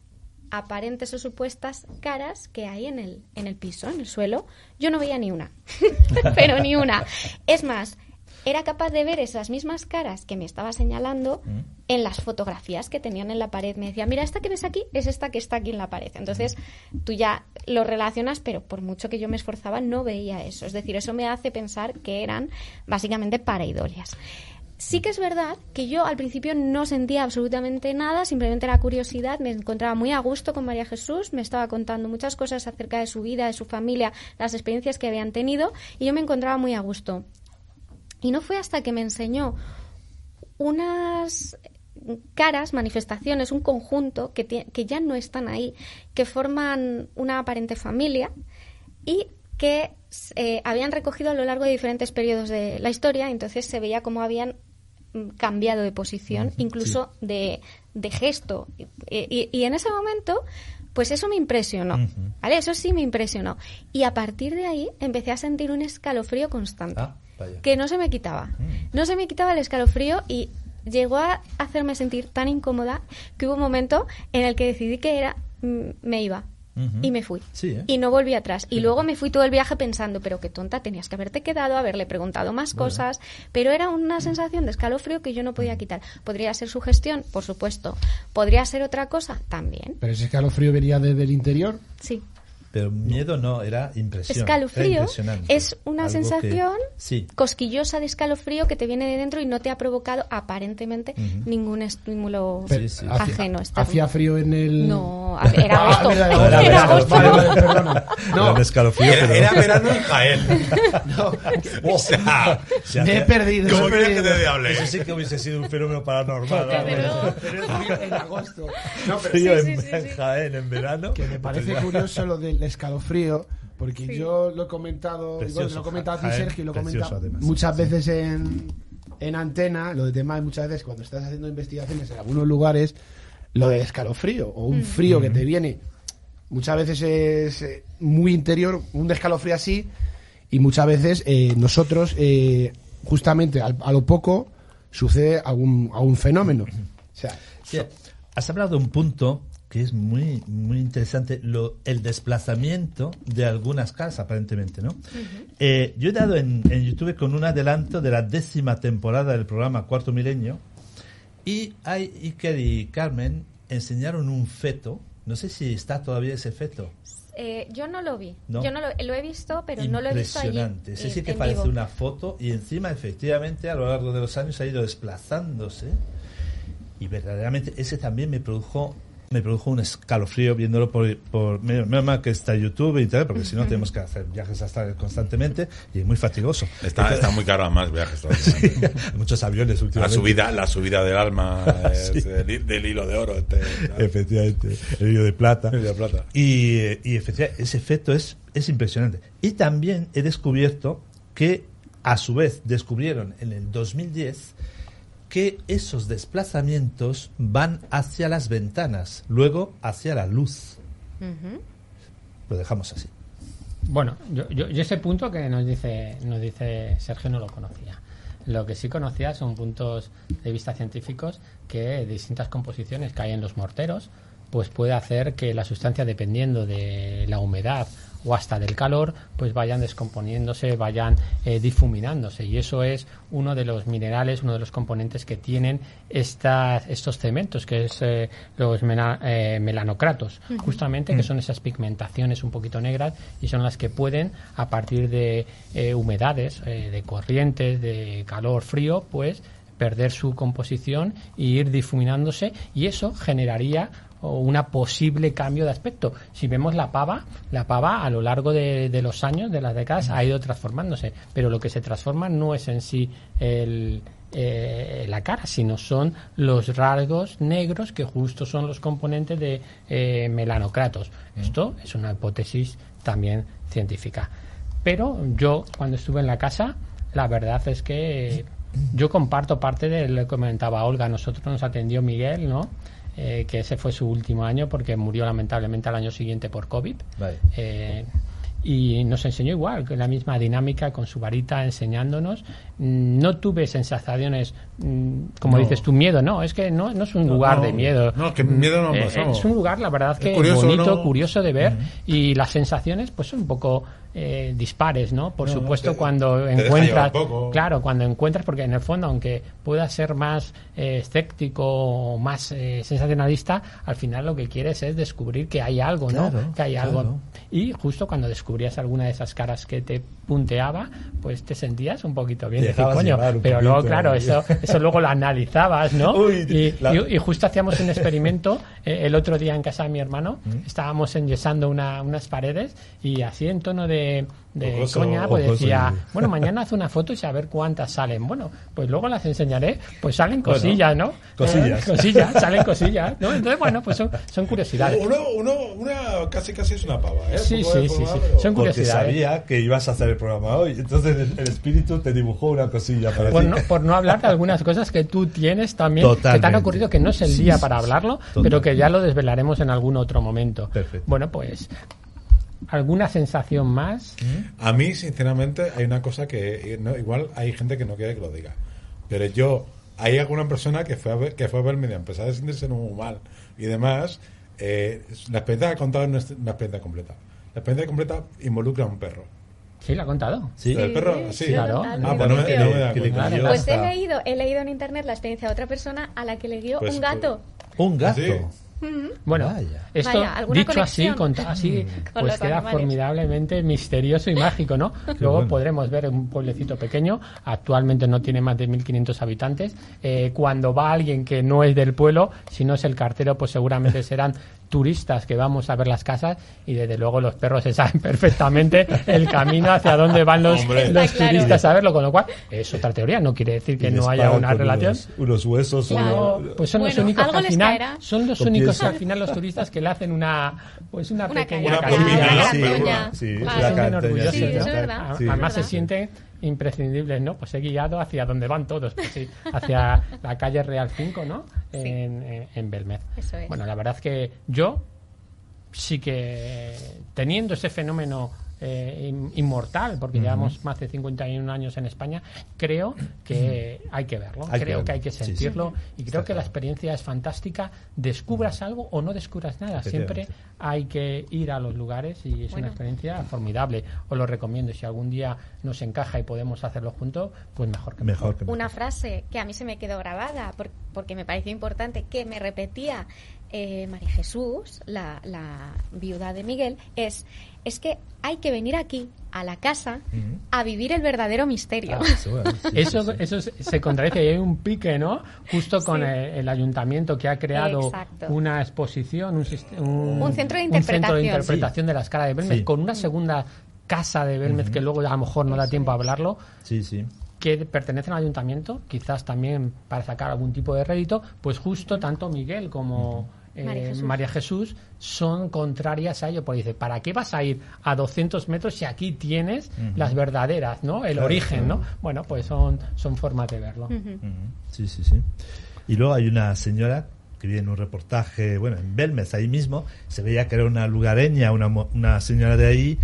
aparentes o supuestas caras que hay en el, en el piso, en el suelo. Yo no veía ni una, *laughs* pero ni una. Es más, era capaz de ver esas mismas caras que me estaba señalando en las fotografías que tenían en la pared. Me decía, mira, esta que ves aquí es esta que está aquí en la pared. Entonces, tú ya lo relacionas, pero por mucho que yo me esforzaba, no veía eso. Es decir, eso me hace pensar que eran básicamente pareidolias. Sí que es verdad que yo al principio no sentía absolutamente nada, simplemente era curiosidad, me encontraba muy a gusto con María Jesús, me estaba contando muchas cosas acerca de su vida, de su familia, las experiencias que habían tenido y yo me encontraba muy a gusto. Y no fue hasta que me enseñó unas caras, manifestaciones, un conjunto que, que ya no están ahí, que forman una aparente familia y que eh, habían recogido a lo largo de diferentes periodos de la historia, entonces se veía cómo habían cambiado de posición, incluso de, de, gesto. Y, y, y, en ese momento, pues eso me impresionó, ¿vale? Eso sí me impresionó. Y a partir de ahí empecé a sentir un escalofrío constante, ah, que no se me quitaba. Mm. No se me quitaba el escalofrío y llegó a hacerme sentir tan incómoda que hubo un momento en el que decidí que era mm, me iba y me fui. ¿eh? Y no volví atrás. Y luego me fui todo el viaje pensando, pero qué tonta, tenías que haberte quedado, haberle preguntado más cosas. Pero era una sensación de escalofrío que yo no podía quitar. ¿Podría ser su gestión? Por supuesto. ¿Podría ser otra cosa? También. ¿Pero ese escalofrío venía desde el interior? Sí. Pero miedo no, era impresión. Escalofrío es una sensación cosquillosa de escalofrío que te viene de dentro y no te ha provocado aparentemente ningún estímulo ajeno. ¿Hacía frío en el...? No, era agosto. era agosto. No, escalofrío, era, era, verano en Jaén. *laughs* no. *laughs* O sea, me he perdido. ¿Cómo quieres que te hable? Eso sí que hubiese sido un fenómeno paranormal. Pero, en agosto. No, pero frío en, en Jaén en verano. Que me parece curioso lo del escalofrío, porque sí. yo lo he comentado, Precioso, lo he comentado a ti, Jaén, Sergio, y lo he comentado además. muchas veces en, en antena, lo de tema muchas veces cuando estás haciendo investigaciones en algunos lugares, lo del escalofrío o un frío que te viene, muchas veces es eh, muy interior, un escalofrío así, y muchas veces eh, nosotros, eh, justamente al- a, lo poco, sucede algún, algún fenómeno. O sea, Sí, has hablado de un punto que es muy muy interesante, lo, el desplazamiento de algunas casas, aparentemente, ¿no? Eh, yo he dado en, en YouTube con un adelanto de la décima temporada del programa Cuarto Milenio y hay Iker y Carmen enseñaron un feto, no sé si está todavía ese feto. Eh, yo no lo vi. ¿No? Yo no lo, lo he visto, pero no lo he visto allí. Impresionante. En- sí que parece vivo. una foto y encima efectivamente a lo largo de los años ha ido desplazándose y verdaderamente ese también me produjo me produjo un escalofrío viéndolo por, por menos mal que está YouTube e internet porque si no tenemos que hacer viajes hasta constantemente y es muy fatigoso Está, está muy caro además viajes. *laughs* todavía. muchos aviones La últimamente subida, la subida del alma *laughs* es Sí. del, del hilo de oro. Este, efectivamente el hilo de plata El hilo de plata. y, y efectivamente ese efecto es, es impresionante. Y también he descubierto que, a su vez, descubrieron en el 2010 que esos desplazamientos van hacia las ventanas, luego hacia la luz. Lo dejamos así. Bueno, yo, yo, yo ese punto que nos dice, nos dice Sergio no lo conocía. Lo que sí conocía son puntos de vista científicos que distintas composiciones que hay en los morteros pues puede hacer que la sustancia dependiendo de la humedad o hasta del calor pues vayan descomponiéndose, vayan eh, difuminándose. Y eso es uno de los minerales, uno de los componentes que tienen estas, estos cementos que es eh, los mena- eh, melanocratos. Justamente que son esas pigmentaciones un poquito negras y son las que pueden a partir de eh, humedades, eh, de corrientes, de calor, frío, pues perder su composición e ir difuminándose. Y eso generaría o una posible cambio de aspecto. Si vemos la pava, la pava a lo largo de, de los años, de las décadas, ha ido transformándose, pero lo que se transforma no es en sí el, eh, la cara, sino son los rasgos negros que justo son los componentes de eh, melanocratos. Esto es una hipótesis también científica. Pero yo, cuando estuve en la casa, la verdad es que yo comparto parte de lo que comentaba Olga. Nosotros nos atendió Miguel, ¿no? Eh, que ese fue su último año porque murió lamentablemente al año siguiente por COVID. Vale. Eh, y nos enseñó igual, con la misma dinámica, con su varita enseñándonos. Mm, No tuve sensaciones, como No. dices tu miedo, no, es que no, no es un lugar no, de miedo. no, que miedo no Eh, pasamos. Es un lugar, la verdad, que Es curioso, bonito, curioso de ver y las sensaciones pues son un poco eh, dispares, ¿no? Por supuesto, te- cuando te encuentras, claro, cuando encuentras, porque en el fondo, aunque pueda ser más eh, escéptico o más eh, sensacionalista, al final lo que quieres es descubrir que hay algo, ¿no? Claro, Que hay claro. algo. Y justo cuando descubrías alguna de esas caras que te punteaba, pues te sentías un poquito bien. Decir, coño, pero luego, claro, eso, *laughs* eso luego lo analizabas, ¿no? Uy, y, la- y- y justo hacíamos un experimento eh, el otro día en casa de mi hermano. Mm. Estábamos enyesando una, unas paredes y así en tono de, de coña, pues decía, sí. bueno, mañana haz una foto y a ver cuántas salen. Bueno, pues luego las enseñaré, pues salen Bueno, cosillas, ¿no? cosillas. Eh, *laughs* cosillas, salen cosillas, ¿no? Entonces, bueno, pues son, son curiosidades. Uno, uno, una casi casi es una pava, ¿eh? Sí, sí, sí, Son Porque curiosidades. sabía que ibas a hacer el programa hoy. Entonces el, el espíritu te dibujó una cosilla para Por ti. no, por no hablar de algunas cosas que tú tienes también, que te han ocurrido que no es el Sí, día sí, para hablarlo, Totalmente. pero que ya lo desvelaremos en algún otro momento. Perfecto. Bueno, pues, ¿alguna sensación más? A mí, sinceramente, hay una cosa que eh, no, igual hay gente que no quiere que lo diga. Pero yo, hay alguna persona que fue a ver, que fue a verme, a pesar de sentirse muy mal y demás, eh, la experiencia que ha contado no es una experiencia completa. La experiencia completa involucra a un perro. Sí, lo ha contado. Sí. ¿El perro? Sí. Claro. Ah, pues no me, no me da Que le cuenta. cogió Pues he leído, he leído en internet la experiencia de otra persona a la que le guió Pues, un gato. Un gato. Sí. Bueno, Vaya. esto Vaya, ¿alguna dicho así, conexión? con- así *laughs* Con pues queda animales. formidablemente misterioso y mágico, ¿no? Luego bueno. podremos ver un pueblecito pequeño, actualmente no tiene más de 1.500 habitantes. Eh, cuando va alguien que no es del pueblo, si no es el cartero, pues seguramente *laughs* serán turistas que vamos a ver las casas y desde luego los perros se *laughs* saben perfectamente el camino hacia dónde van los, Hombre. los claro. turistas a verlo, con lo cual es otra teoría, no quiere decir que no haya una relación. Unos, unos huesos. Claro. Pues son los únicos que al final caerá. son los únicos que al final los turistas que le hacen una pues una, Una pequeña caña, Una propina, caña, ¿no? ¿no? Sí, Pero ya. sí, Claro. la Se sienten cartera, orgullosos, Sí, ¿no? eso es verdad. A- Sí, Además se sienten imprescindibles, ¿no? Pues he guiado hacia donde van todos, pues sí, hacia la calle Real 5, ¿no? Sí. En, en, en Belmez. Eso es. Bueno, la verdad que yo sí que teniendo ese fenómeno eh, in- inmortal, porque llevamos más de 51 años en España, creo que hay que verlo, Hay creo que, hay que Sí, sí. sentirlo y creo Está que la experiencia es fantástica, descubras algo o no descubras nada, siempre hay que ir a los lugares y es Bueno. una experiencia formidable, os lo recomiendo, y si algún día nos encaja y podemos hacerlo juntos, pues mejor que Mejor que Una frase que a mí se me quedó grabada por- porque me pareció importante, que me repetía eh, María Jesús, la, la viuda de Miguel, es, es que hay que venir aquí, a la casa, a vivir el verdadero misterio. Ah, eso, sí, *laughs* Eso, sí, sí. eso se- se contradice y hay un pique, ¿no? Justo con Sí. el, el ayuntamiento que ha creado Exacto. una exposición, un, sist- Un centro de un centro de interpretación. interpretación de la escala de Belmez, Sí. con una segunda casa de Belmez que luego a lo mejor no da tiempo a hablarlo, Sí, sí. que pertenecen al ayuntamiento, quizás también para sacar algún tipo de rédito, pues justo tanto Miguel como eh, María Jesús. María Jesús son contrarias a ello, porque dice, ¿para qué vas a ir a 200 metros si aquí tienes las verdaderas, ¿no? El Claro, origen, claro. ¿no? Bueno, pues son, son formas de verlo. Sí, sí, sí. Y luego hay una señora que viene en un reportaje, bueno, en Belmez, ahí mismo, se veía que era una lugareña, una, mo- una señora de ahí,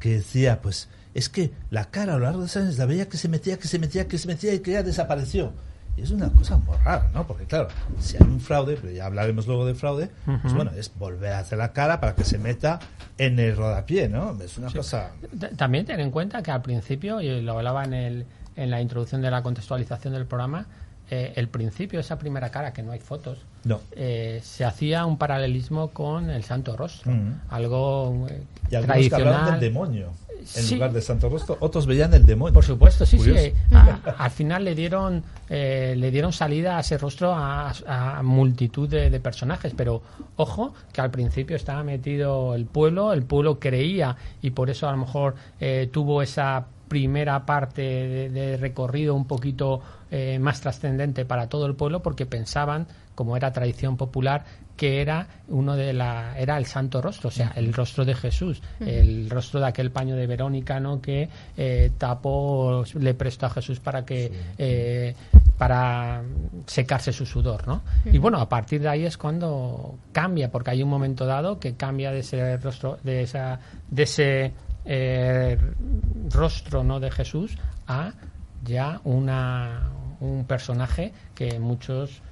que decía, pues, es que la cara a lo largo de los años la veía que se metía, que se metía, que se metía y que ya desapareció. Y es una cosa muy rara, ¿no? Porque claro, si hay un fraude, pero ya hablaremos luego de fraude, pues bueno, es volver a hacer la cara para que se meta en el rodapié, ¿no? Es una cosa... También ten en cuenta que al principio, y lo hablaba en, el, en la introducción de la contextualización del programa, eh, el principio, esa primera cara, que no hay fotos, No. eh, se hacía un paralelismo con el Santo Rostro, algo eh, Y algunos que tradicional. del demonio. En Sí. lugar de Santo Rostro, otros veían el demonio. Por supuesto, sí, Curioso. sí. eh, a- al final le dieron, eh, le dieron salida a ese rostro a, a multitud de, de personajes, pero ojo que al principio estaba metido el pueblo, el pueblo creía y por eso a lo mejor eh, tuvo esa primera parte de, de recorrido un poquito eh, más trascendente para todo el pueblo porque pensaban como era tradición popular que era uno de la era el santo rostro, o sea, el rostro de Jesús, el rostro de aquel paño de Verónica, ¿no? Que eh, tapó, le prestó a Jesús para que eh, para secarse su sudor, ¿no? Y bueno, a partir de ahí es cuando cambia, porque hay un momento dado que cambia de ese rostro, de esa, de ese eh, rostro, ¿no? De Jesús a ya una un personaje que muchos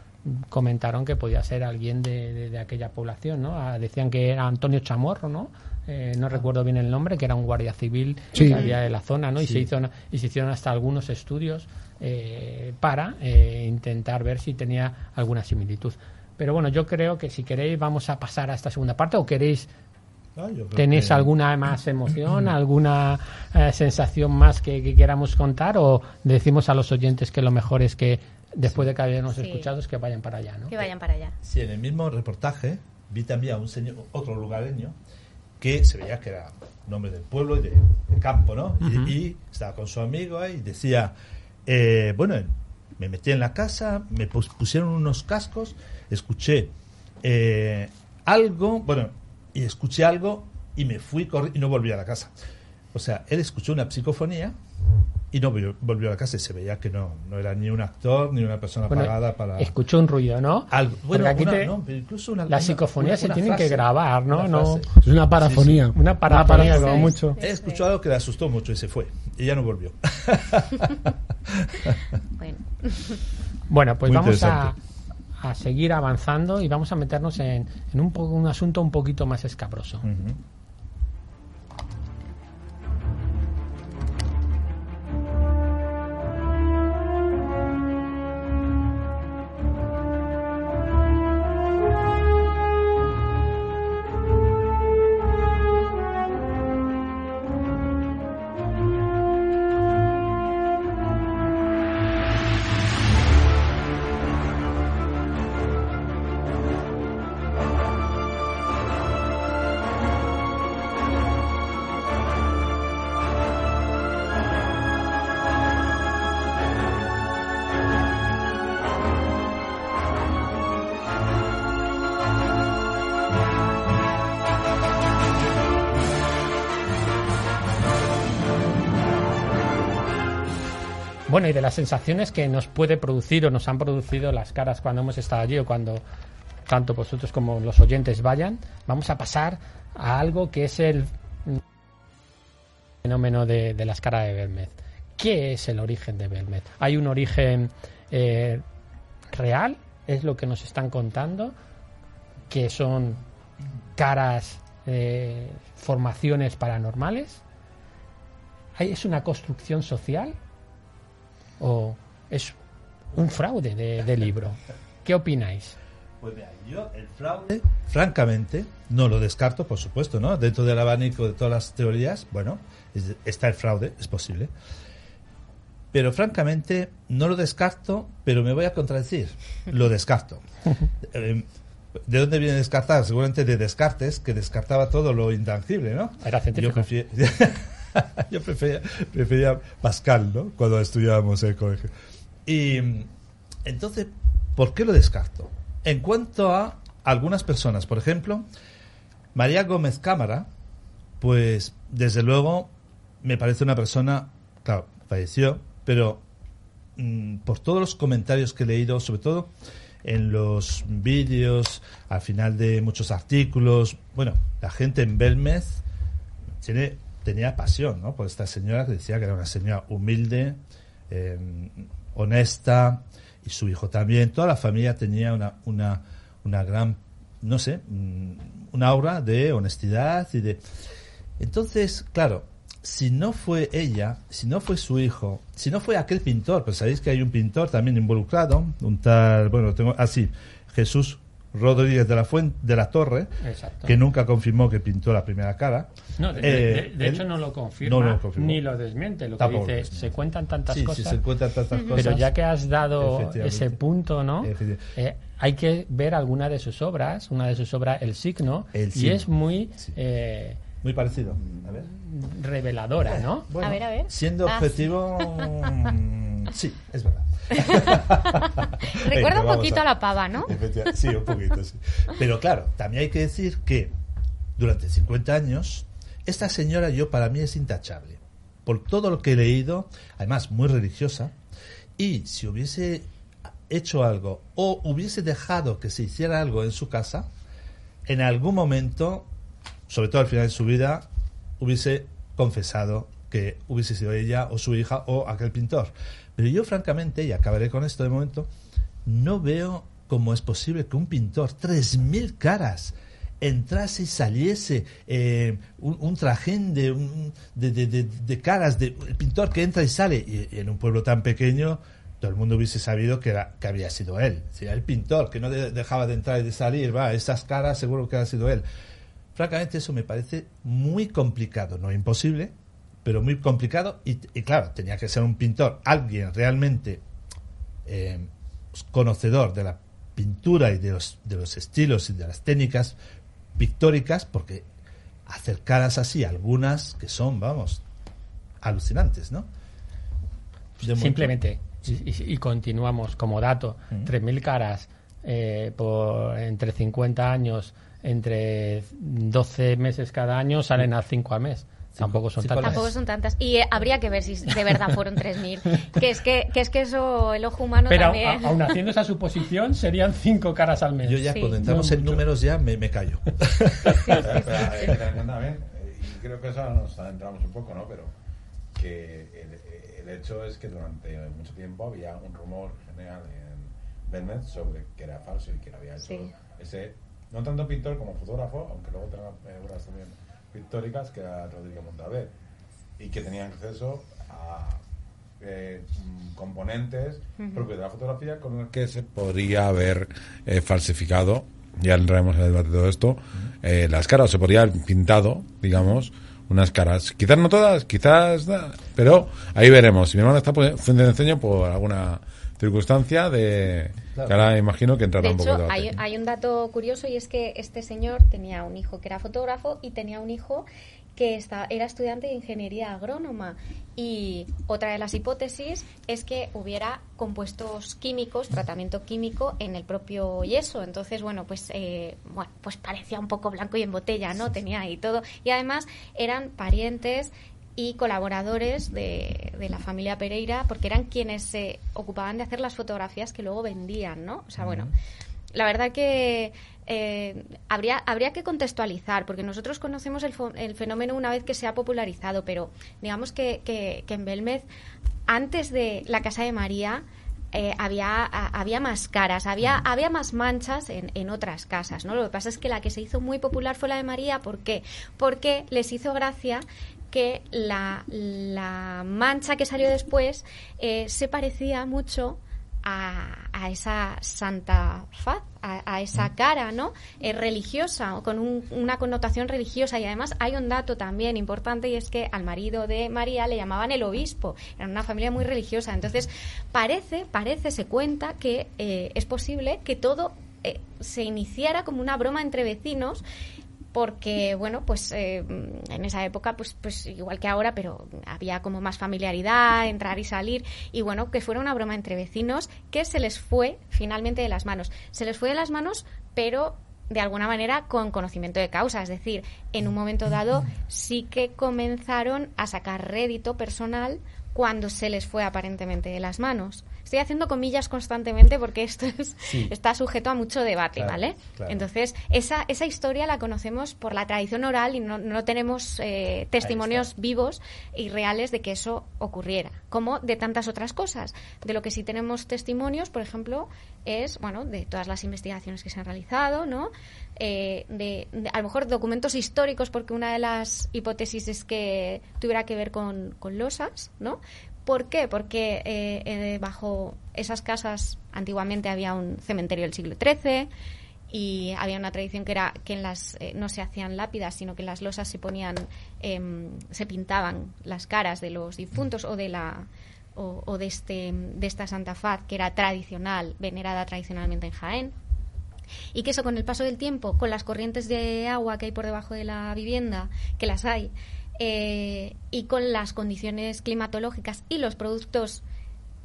comentaron que podía ser alguien de, de- de aquella población, ¿no? Ah, decían que era Antonio Chamorro, ¿no? Eh, no recuerdo bien el nombre, que era un guardia civil Sí. que había de la zona, ¿no? Y, se hizo, y se hicieron hasta algunos estudios eh, para eh, intentar ver si tenía alguna similitud. Pero bueno, yo creo que si queréis vamos a pasar a esta segunda parte o queréis Ah, ¿Tenéis que- alguna más emoción, alguna eh, sensación más que, que queramos contar o decimos a los oyentes que lo mejor es que después de que hayamos Sí. escuchado es que vayan para allá, ¿no? Que vayan para allá. Sí, en el mismo reportaje vi también a un señor, otro lugareño, que se veía que era un hombre del pueblo y de, de campo, ¿no? Y- estaba con su amigo ahí y decía, eh, bueno, me metí en la casa, me pus- pusieron unos cascos, escuché eh, algo, bueno, y escuché algo y me fui corri- y no volví a la casa. O sea, él escuchó una psicofonía y no volvió, volvió a la casa y se veía que no, no era ni un actor ni una persona Bueno, pagada para... Escuchó un ruido, ¿no? Algo- bueno, aquí una- te- no, pero incluso una- las psicofonías se tienen que grabar, ¿no? una no. Es una parafonía. una parafonía como Sí, mucho. sí. Él escuchó algo que le asustó mucho y se fue. Y ya no volvió. Bueno, Bueno, pues Muy vamos a. a seguir avanzando y vamos a meternos en, en un, un asunto un poquito más escabroso. Y de las sensaciones que nos puede producir o nos han producido las caras cuando hemos estado allí o cuando tanto vosotros como los oyentes vayan, vamos a pasar a algo que es el fenómeno de, las caras de Belmez. ¿Qué es el origen de Belmez? ¿Hay un origen eh, real? ¿Es lo que nos están contando? ¿Que son caras, eh, formaciones paranormales? ¿Hay- ¿Es una construcción social? ¿O es un fraude de, de libro? ¿Qué opináis? Pues mira, yo el fraude, francamente, no lo descarto, por supuesto, ¿no? Dentro del abanico de todas las teorías, bueno, es- está el fraude, es posible. Pero francamente, no lo descarto, pero me voy a contradecir. Lo descarto. *laughs* Eh, ¿De dónde viene descartar? Seguramente de Descartes, que descartaba todo lo intangible, ¿no? Era científico. Yo, *laughs* *laughs* yo prefería, prefería Pascal, ¿no? Cuando estudiábamos el colegio. Y entonces, ¿por qué lo descarto? En cuanto a algunas personas, por ejemplo, María Gómez Cámara, pues desde luego me parece una persona, claro, falleció, pero mm, por todos los comentarios que he leído, sobre todo en los vídeos, al final de muchos artículos, bueno, la gente en Belmez tiene, tenía pasión, ¿no? Por esta señora que decía que era una señora humilde, eh, honesta, y su hijo también. Toda la familia tenía una, una, una gran, no sé, mm, una aura de honestidad y de... Entonces, claro, si no fue ella, si no fue su hijo, si no fue aquel pintor, pues sabéis que hay un pintor también involucrado, un tal, bueno, tengo así, Jesús Rodríguez de la Fuente, de la Torre, Exacto. que nunca confirmó que pintó la primera cara. No, de, Eh, de- de él- hecho no lo confirma no lo confirmó. ni lo desmiente. Lo que Tampoco dice, se cuentan tantas Sí, sí, cosas. se encuentran tantas cosas. Pero ya que has dado ese punto, ¿no? Eh, hay que ver alguna de sus obras, una de sus obras, El Signo, El y es muy Sí. eh, Muy parecido. A ver. Reveladora, ¿no? a ver, a ver. Siendo Ah, objetivo, mm, *laughs* sí, es verdad. *laughs* Recuerda un poquito a- a la pava, ¿no? Sí, un poquito, sí. Pero claro, también hay que decir que durante 50 años, esta señora yo para mí es intachable. Por todo lo que he leído, además muy religiosa, y si hubiese hecho algo o hubiese dejado que se hiciera algo en su casa, en algún momento, sobre todo al final de su vida, hubiese confesado que hubiese sido ella o su hija o aquel pintor. Pero yo francamente, y acabaré con esto de momento, no veo cómo es posible que un pintor, 3.000 caras, entrase y saliese eh, un, un trajín de, un- de, de- de- caras, de, el pintor que entra y sale, y, en un pueblo tan pequeño todo el mundo hubiese sabido que, era, que había sido él. Si era el pintor que no de- dejaba de entrar y de salir, va, esas caras seguro que ha sido él. Francamente eso me parece muy complicado, no imposible, pero muy complicado y, y claro, tenía que ser un pintor, alguien realmente eh, conocedor de la pintura y de los, de los estilos y de las técnicas pictóricas, porque hacer caras así, algunas que son, vamos, alucinantes, ¿no? De. Simplemente, y, continuamos como dato, Mm. 3.000 caras eh, por entre 50 años, entre 12 meses cada año, salen a 5 al mes. Tampoco son cinco tantas. Tampoco son tantas. Y eh, habría que ver si de verdad fueron 3.000. *laughs* Que es que, que es que eso, el ojo humano Pero también. a- haciendo esa suposición, serían 5 caras al mes. Yo ya Sí. cuando entramos No en mucho. números ya me, me callo. *laughs* Pero hay que tener en cuenta también, eh, y creo que eso nos adentramos un poco, ¿no? Pero que el, el hecho es que durante mucho tiempo había un rumor general en Belmez sobre que era falso y que lo había hecho Sí. ese, no tanto pintor como fotógrafo, aunque luego tenga eh, obras también pictóricas, que era Rodrigo Montaver, y que tenía acceso a eh, mm, componentes propios de la fotografía con los que se podría haber eh, falsificado, ya entraremos en el debate de todo esto, eh, las caras, se podría haber pintado, digamos, unas caras, quizás no todas, quizás, pero ahí veremos. Si mi hermano está pu- frente de enseño por alguna circunstancia de Claro. que ahora imagino que entrará De un poco hecho, de hay, hay un dato curioso y es que este señor tenía un hijo que era fotógrafo y tenía un hijo que esta- era estudiante de ingeniería agrónoma. Y otra de las hipótesis es que hubiera compuestos químicos, tratamiento químico en el propio yeso. Entonces, bueno, pues, eh, bueno, pues parecía un poco blanco y en botella, ¿no? Tenía ahí todo. Y además eran parientes y colaboradores de, de la familia Pereira, porque eran quienes se ocupaban de hacer las fotografías que luego vendían, ¿no? O sea, bueno, la verdad que eh, habría, habría que contextualizar, porque nosotros conocemos el, fenómeno una vez que se ha popularizado, pero digamos que, que, que en Belmez, antes de la Casa de María, eh, había, a- había más caras, había, había más manchas en, en otras casas, ¿no? Lo que pasa es que la que se hizo muy popular fue la de María, ¿por qué? Porque les hizo gracia que la, la mancha que salió después eh, se parecía mucho a, a esa santa faz, a, a esa cara, ¿no? Eh, religiosa, o con un- una connotación religiosa. Y además hay un dato también importante y es que al marido de María le llamaban el obispo. Era una familia muy religiosa. Entonces, parece, parece, se cuenta que eh, es posible que todo eh, se iniciara como una broma entre vecinos porque bueno pues eh, en esa época pues pues igual que ahora pero había como más familiaridad entrar y salir y bueno que fuera una broma entre vecinos que se les fue finalmente de las manos. Se les fue de las manos pero de alguna manera con conocimiento de causa. Es decir en un momento dado sí que comenzaron a sacar rédito personal cuando se les fue aparentemente de las manos estoy haciendo comillas constantemente porque esto es- Sí. está sujeto a mucho debate Claro, vale claro. entonces esa, esa historia la conocemos por la tradición oral y no, no tenemos eh, testimonios vivos y reales de que eso ocurriera, como de tantas otras cosas. De lo que sí tenemos testimonios, por ejemplo, es, bueno, de todas las investigaciones que se han realizado, ¿no? Eh, de, de- a lo mejor documentos históricos, porque una de las hipótesis es que tuviera que ver con, con losas, ¿no? ¿Por qué? Porque eh, eh, bajo esas casas antiguamente había un cementerio del siglo XIII y había una tradición que era que en las eh, no se hacían lápidas sino que en las losas se ponían em, se pintaban las caras de los difuntos o de la o, de este de esta Santa Faz que era tradicional venerada tradicionalmente en Jaén Y que eso con el paso del tiempo, con las corrientes de agua que hay por debajo de la vivienda, que las hay, eh, y con las condiciones climatológicas y los productos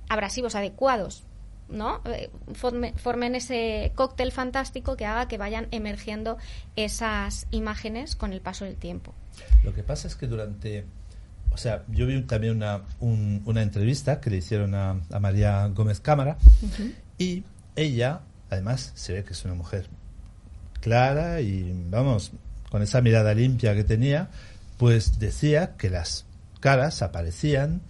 abrasivos adecuados, ¿no? Eh, formen ese cóctel fantástico que haga que vayan emergiendo esas imágenes con el paso del tiempo. Lo que pasa es que durante o sea, yo vi también una, una entrevista que le hicieron a, María Gómez Cámara y ella, además, se ve que es una mujer clara y, vamos, con esa mirada limpia que tenía, pues decía que las caras aparecían,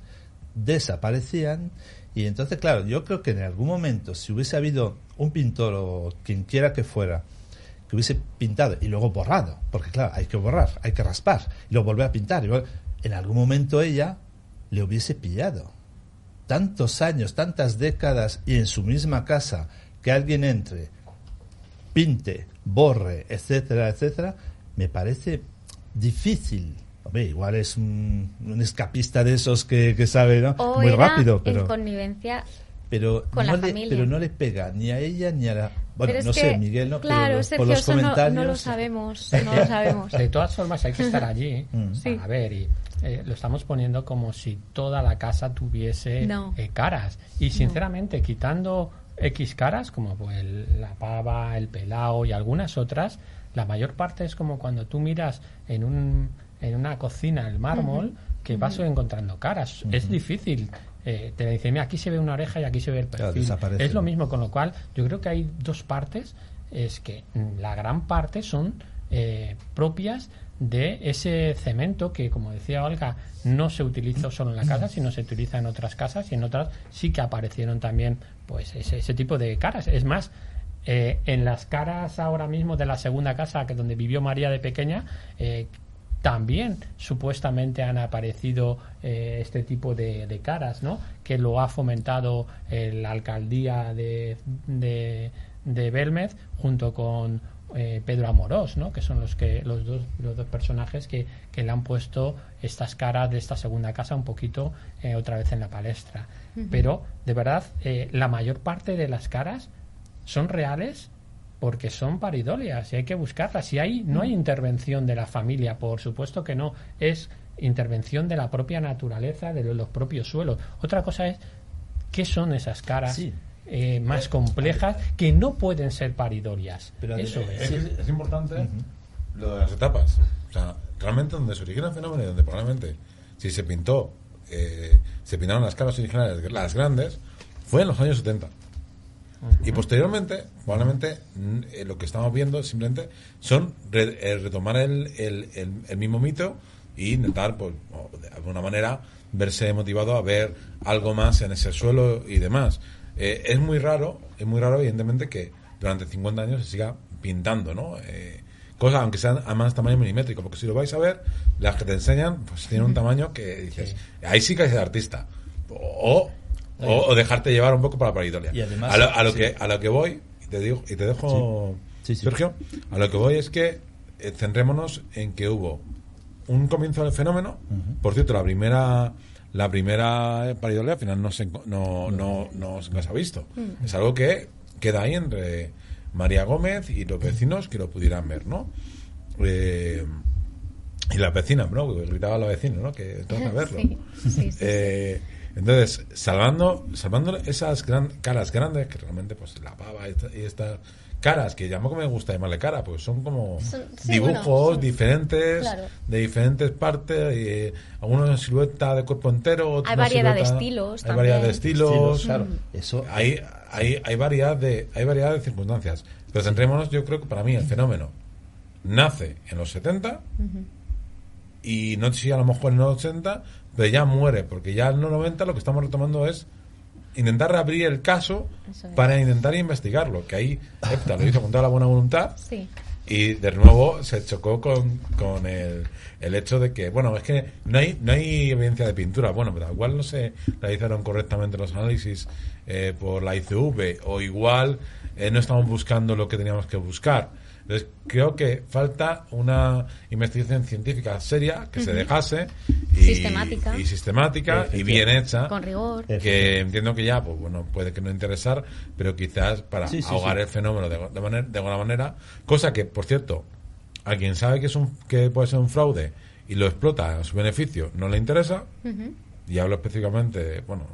desaparecían y entonces, claro, yo creo que en algún momento, si hubiese habido un pintor o quien quiera que fuera, que hubiese pintado y luego borrado, porque claro, hay que borrar, hay que raspar y luego volver a pintar. Y en algún momento ella le hubiese pillado. Tantos años, tantas décadas y en su misma casa, que alguien entre, pinte, borre, etcétera, etcétera, me parece difícil. Hombre, igual es un, escapista de esos que, sabe ¿no? muy rápido, pero en connivencia pero con no la le, pero no le pega ni a ella ni a la bueno pero no sé Miguel no claro, pero por los comentarios no, lo sabemos no lo *laughs* sabemos de todas formas hay que estar *laughs* allí mm. a ver y eh, lo estamos poniendo como si toda la casa tuviese eh, caras. Y sinceramente, quitando X caras, como pues, la pava, el pelao y algunas otras, la mayor parte es como cuando tú miras en, un, en una cocina el mármol, que vas encontrando caras. Es difícil. Eh, te dicen, mira, aquí se ve una oreja y aquí se ve el perfil. es lo mismo, con lo cual yo creo que hay dos partes. Es que la gran parte son propias de ese cemento que, como decía Olga, no se utilizó solo en la casa, sino se utiliza en otras casas y en otras sí que aparecieron también pues ese, tipo de caras. Es más, eh, en las caras ahora mismo de la segunda casa que donde vivió María de pequeña, eh, también supuestamente han aparecido eh, este tipo de, caras, ¿no? Que lo ha fomentado la alcaldía de, de, de Belmez junto con eh, Pedro Amorós, ¿no? que son los que los dos, los dos personajes que, le han puesto estas caras de esta segunda casa un poquito eh, otra vez en la palestra. Pero de verdad, eh, la mayor parte de las caras son reales porque son paridolias y hay que buscarlas. Y hay, no hay intervención de la familia, por supuesto que no, es intervención de la propia naturaleza, de los propios suelos. Otra cosa es, ¿qué son esas caras? Eh, más complejas que no pueden ser paridorias. Pero Eso es. Es, importante lo de las etapas. O sea, realmente donde se origina el fenómeno y donde probablemente si se pintó, eh, se pintaron las caras originales, las grandes, fue en los años 70. Y posteriormente, probablemente eh, lo que estamos viendo simplemente son retomar el, el, el, mismo mito y intentar, pues, de alguna manera, verse motivado a ver algo más en ese suelo y demás. Eh, es muy raro, es muy raro, evidentemente, que durante 50 años se siga pintando, ¿no? Eh, cosas, aunque sean a más tamaño milimétrico, porque si lo vais a ver, las que te enseñan, pues tienen un tamaño que dices, ahí sí que es artista. O, o, dejarte llevar un poco para la paridolia. a lo, que, a lo que voy, y te, digo, y te dejo, Sergio, a lo que voy es que eh, centrémonos en que hubo un comienzo del fenómeno, por cierto, la primera la primera paridolia al final no se, no, no, no, se ha visto. Mm. Es algo que queda ahí entre María Gómez y los vecinos que lo pudieran ver, ¿no? Eh, y las vecinas, ¿no? gritaba a los vecinos, ¿no? Que tengo *laughs* que verlo. Eh, entonces, salvando, salvando esas gran, caras grandes, que realmente, pues, la pava y esta caras, que tampoco me gusta llamarle cara, pues son como dibujos diferentes, de diferentes partes, y, eh, algunos en silueta de cuerpo entero, hay variedad de estilos. Hay variedad de estilos, claro. Eso hay, hay, hay, variedad de, hay variedad de circunstancias. Pero centrémonos, yo creo que para mí el fenómeno nace en los 70 y no sé si a lo mejor en los 80, pero ya muere, porque ya en los 90 lo que estamos retomando es intentar reabrir el caso para intentar investigarlo, que ahí *laughs* EPTA lo hizo con toda la buena voluntad. Y de nuevo se chocó con, con el, el, hecho de que, bueno, es que no hay, no hay evidencia de pintura. Bueno, pero igual no se realizaron correctamente los análisis eh, por la ICV o igual eh, no estamos buscando lo que teníamos que buscar. Entonces, creo que falta una investigación científica seria que se dejase y Sistemática. y, sistemática y bien hecha. Con rigor. Que entiendo que ya, pues bueno, puede que no interesar, pero quizás para Sí, sí, ahogar sí. el fenómeno de, de, manera- de alguna manera, cosa que, por cierto, a quien sabe que es un que puede ser un fraude y lo explota a su beneficio, no le interesa. Y hablo específicamente, de, bueno,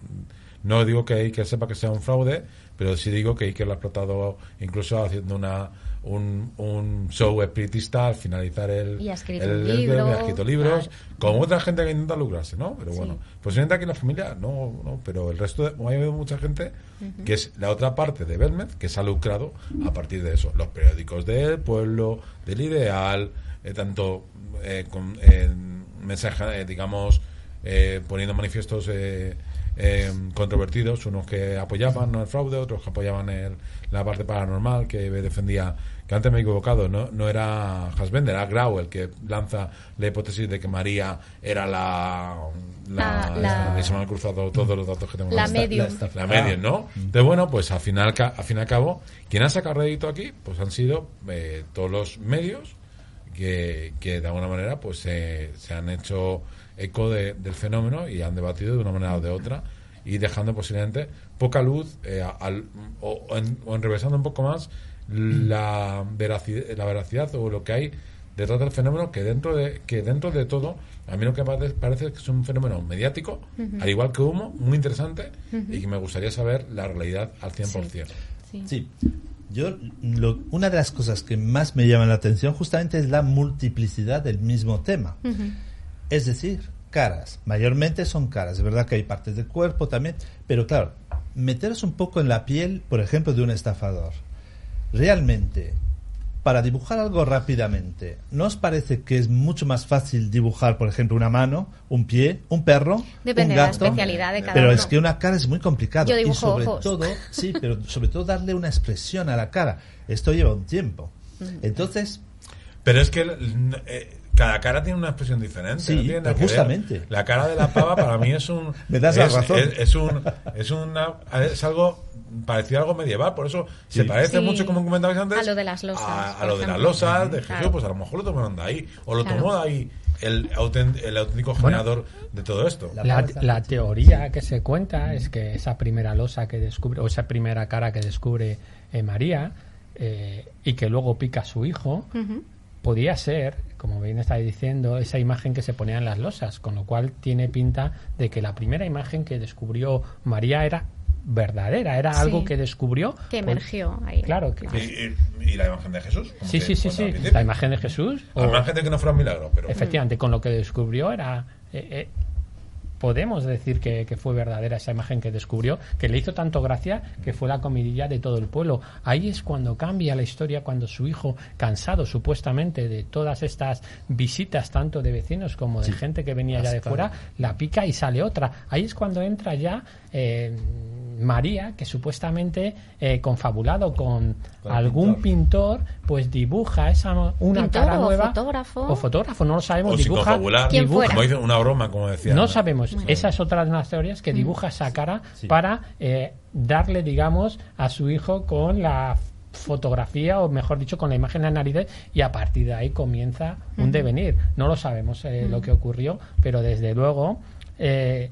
no digo que Iker sepa que sea un fraude, pero sí digo que Iker lo ha explotado incluso haciendo una un, un show espiritista al finalizar el Y ha escrito el- un el- libro. ha escrito libros, Claro. como otra gente que intenta lucrarse, ¿no? Pero Sí. bueno, posiblemente aquí en la familia no, no, pero el resto de, hay mucha gente que es la otra parte de Belmez que se ha lucrado a partir de eso. Los periódicos del pueblo, del ideal, eh, tanto eh, con eh, mensajes, eh, digamos, eh, poniendo manifiestos eh, controvertidos, unos que apoyaban ¿no? el fraude, otros que apoyaban el- la parte paranormal, que defendía, que antes me he equivocado, no, no era Hasbender, era Grau el que lanza la hipótesis de que María era la... la, Ah, la- esta- se me han cruzado todos los datos que tengo. La medium. la- la medium, ¿no? Entonces, bueno, pues al final, al fin y al cabo, quien ha sacado rédito aquí, pues han sido eh, todos los medios que, que de alguna manera pues se se han hecho eco de- del fenómeno y han debatido de una manera o de otra y dejando posiblemente poca luz eh, al- o, o en- o enrevesando un poco más la veracidad, la veracidad o lo que hay detrás del fenómeno que dentro de que dentro de todo a mí lo que parece, parece que es un fenómeno mediático al igual que humo muy interesante y que me gustaría saber la realidad al 100% Sí. Sí. Yo, lo- una de las cosas que más me llama la atención justamente es la multiplicidad del mismo tema. Es decir, caras. Mayormente son caras. Es verdad que hay partes del cuerpo también. Pero claro, meteros un poco en la piel, por ejemplo, de un estafador. Realmente, para dibujar algo rápidamente, ¿no os parece que es mucho más fácil dibujar, por ejemplo, una mano, un pie, un perro, Depende un de la gato? especialidad de cada Pero uno. es que una cara es muy complicado. Yo y sobre ojos. todo, sí, pero sobre todo darle una expresión a la cara. Esto lleva un tiempo. Entonces, Pero es que eh, cada cara tiene una expresión diferente. Sí, no pero justamente. La cara de la pava para mí es un. *laughs* Me das la es, razón. Es, es un, es, una, es algo parecido a algo medieval. Por eso se parece Sí. mucho, como comentabais antes, A lo de las losas, A, lo de las losas de Jesús. Claro. Pues a lo mejor lo tomaron de ahí. O lo Claro. tomó de ahí el, autent- el auténtico generador de todo esto. La- la teoría que se cuenta es que esa primera losa que descubre, o esa primera cara que descubre eh, María, eh, y que luego pica a su hijo, podía ser, como bien está diciendo, esa imagen que se ponía en las losas, con lo cual tiene pinta de que la primera imagen que descubrió María era verdadera, era Sí. algo que descubrió. Que emergió ahí. Claro, que, Y, y- y la imagen de Jesús. sí, sí, sí, sí, la imagen de Jesús. o- Al margen de que no fuera un milagro, pero. Efectivamente, con lo que descubrió era... eh, eh, podemos decir que, que fue verdadera esa imagen que descubrió, que le hizo tanto gracia que fue la comidilla de todo el pueblo. Ahí es cuando cambia la historia, cuando su hijo, cansado supuestamente de todas estas visitas, tanto de vecinos como de gente que venía ya de fuera, la pica y sale otra. Ahí es cuando entra ya... eh, María, que supuestamente eh, confabulado con Con algún pintor. pues dibuja esa una Pintor cara o nueva fotógrafo. o fotógrafo, no lo sabemos. O dibuja, confabular, ¿Quién dibuja- fuera? como dice una broma, como decía. no Ana. sabemos. Esa es otra de las teorías que dibuja esa cara Sí. para eh, darle, digamos, a su hijo con la fotografía o mejor dicho con la imagen en la nariz y a partir de ahí comienza un devenir no lo sabemos eh, lo que ocurrió pero desde luego eh,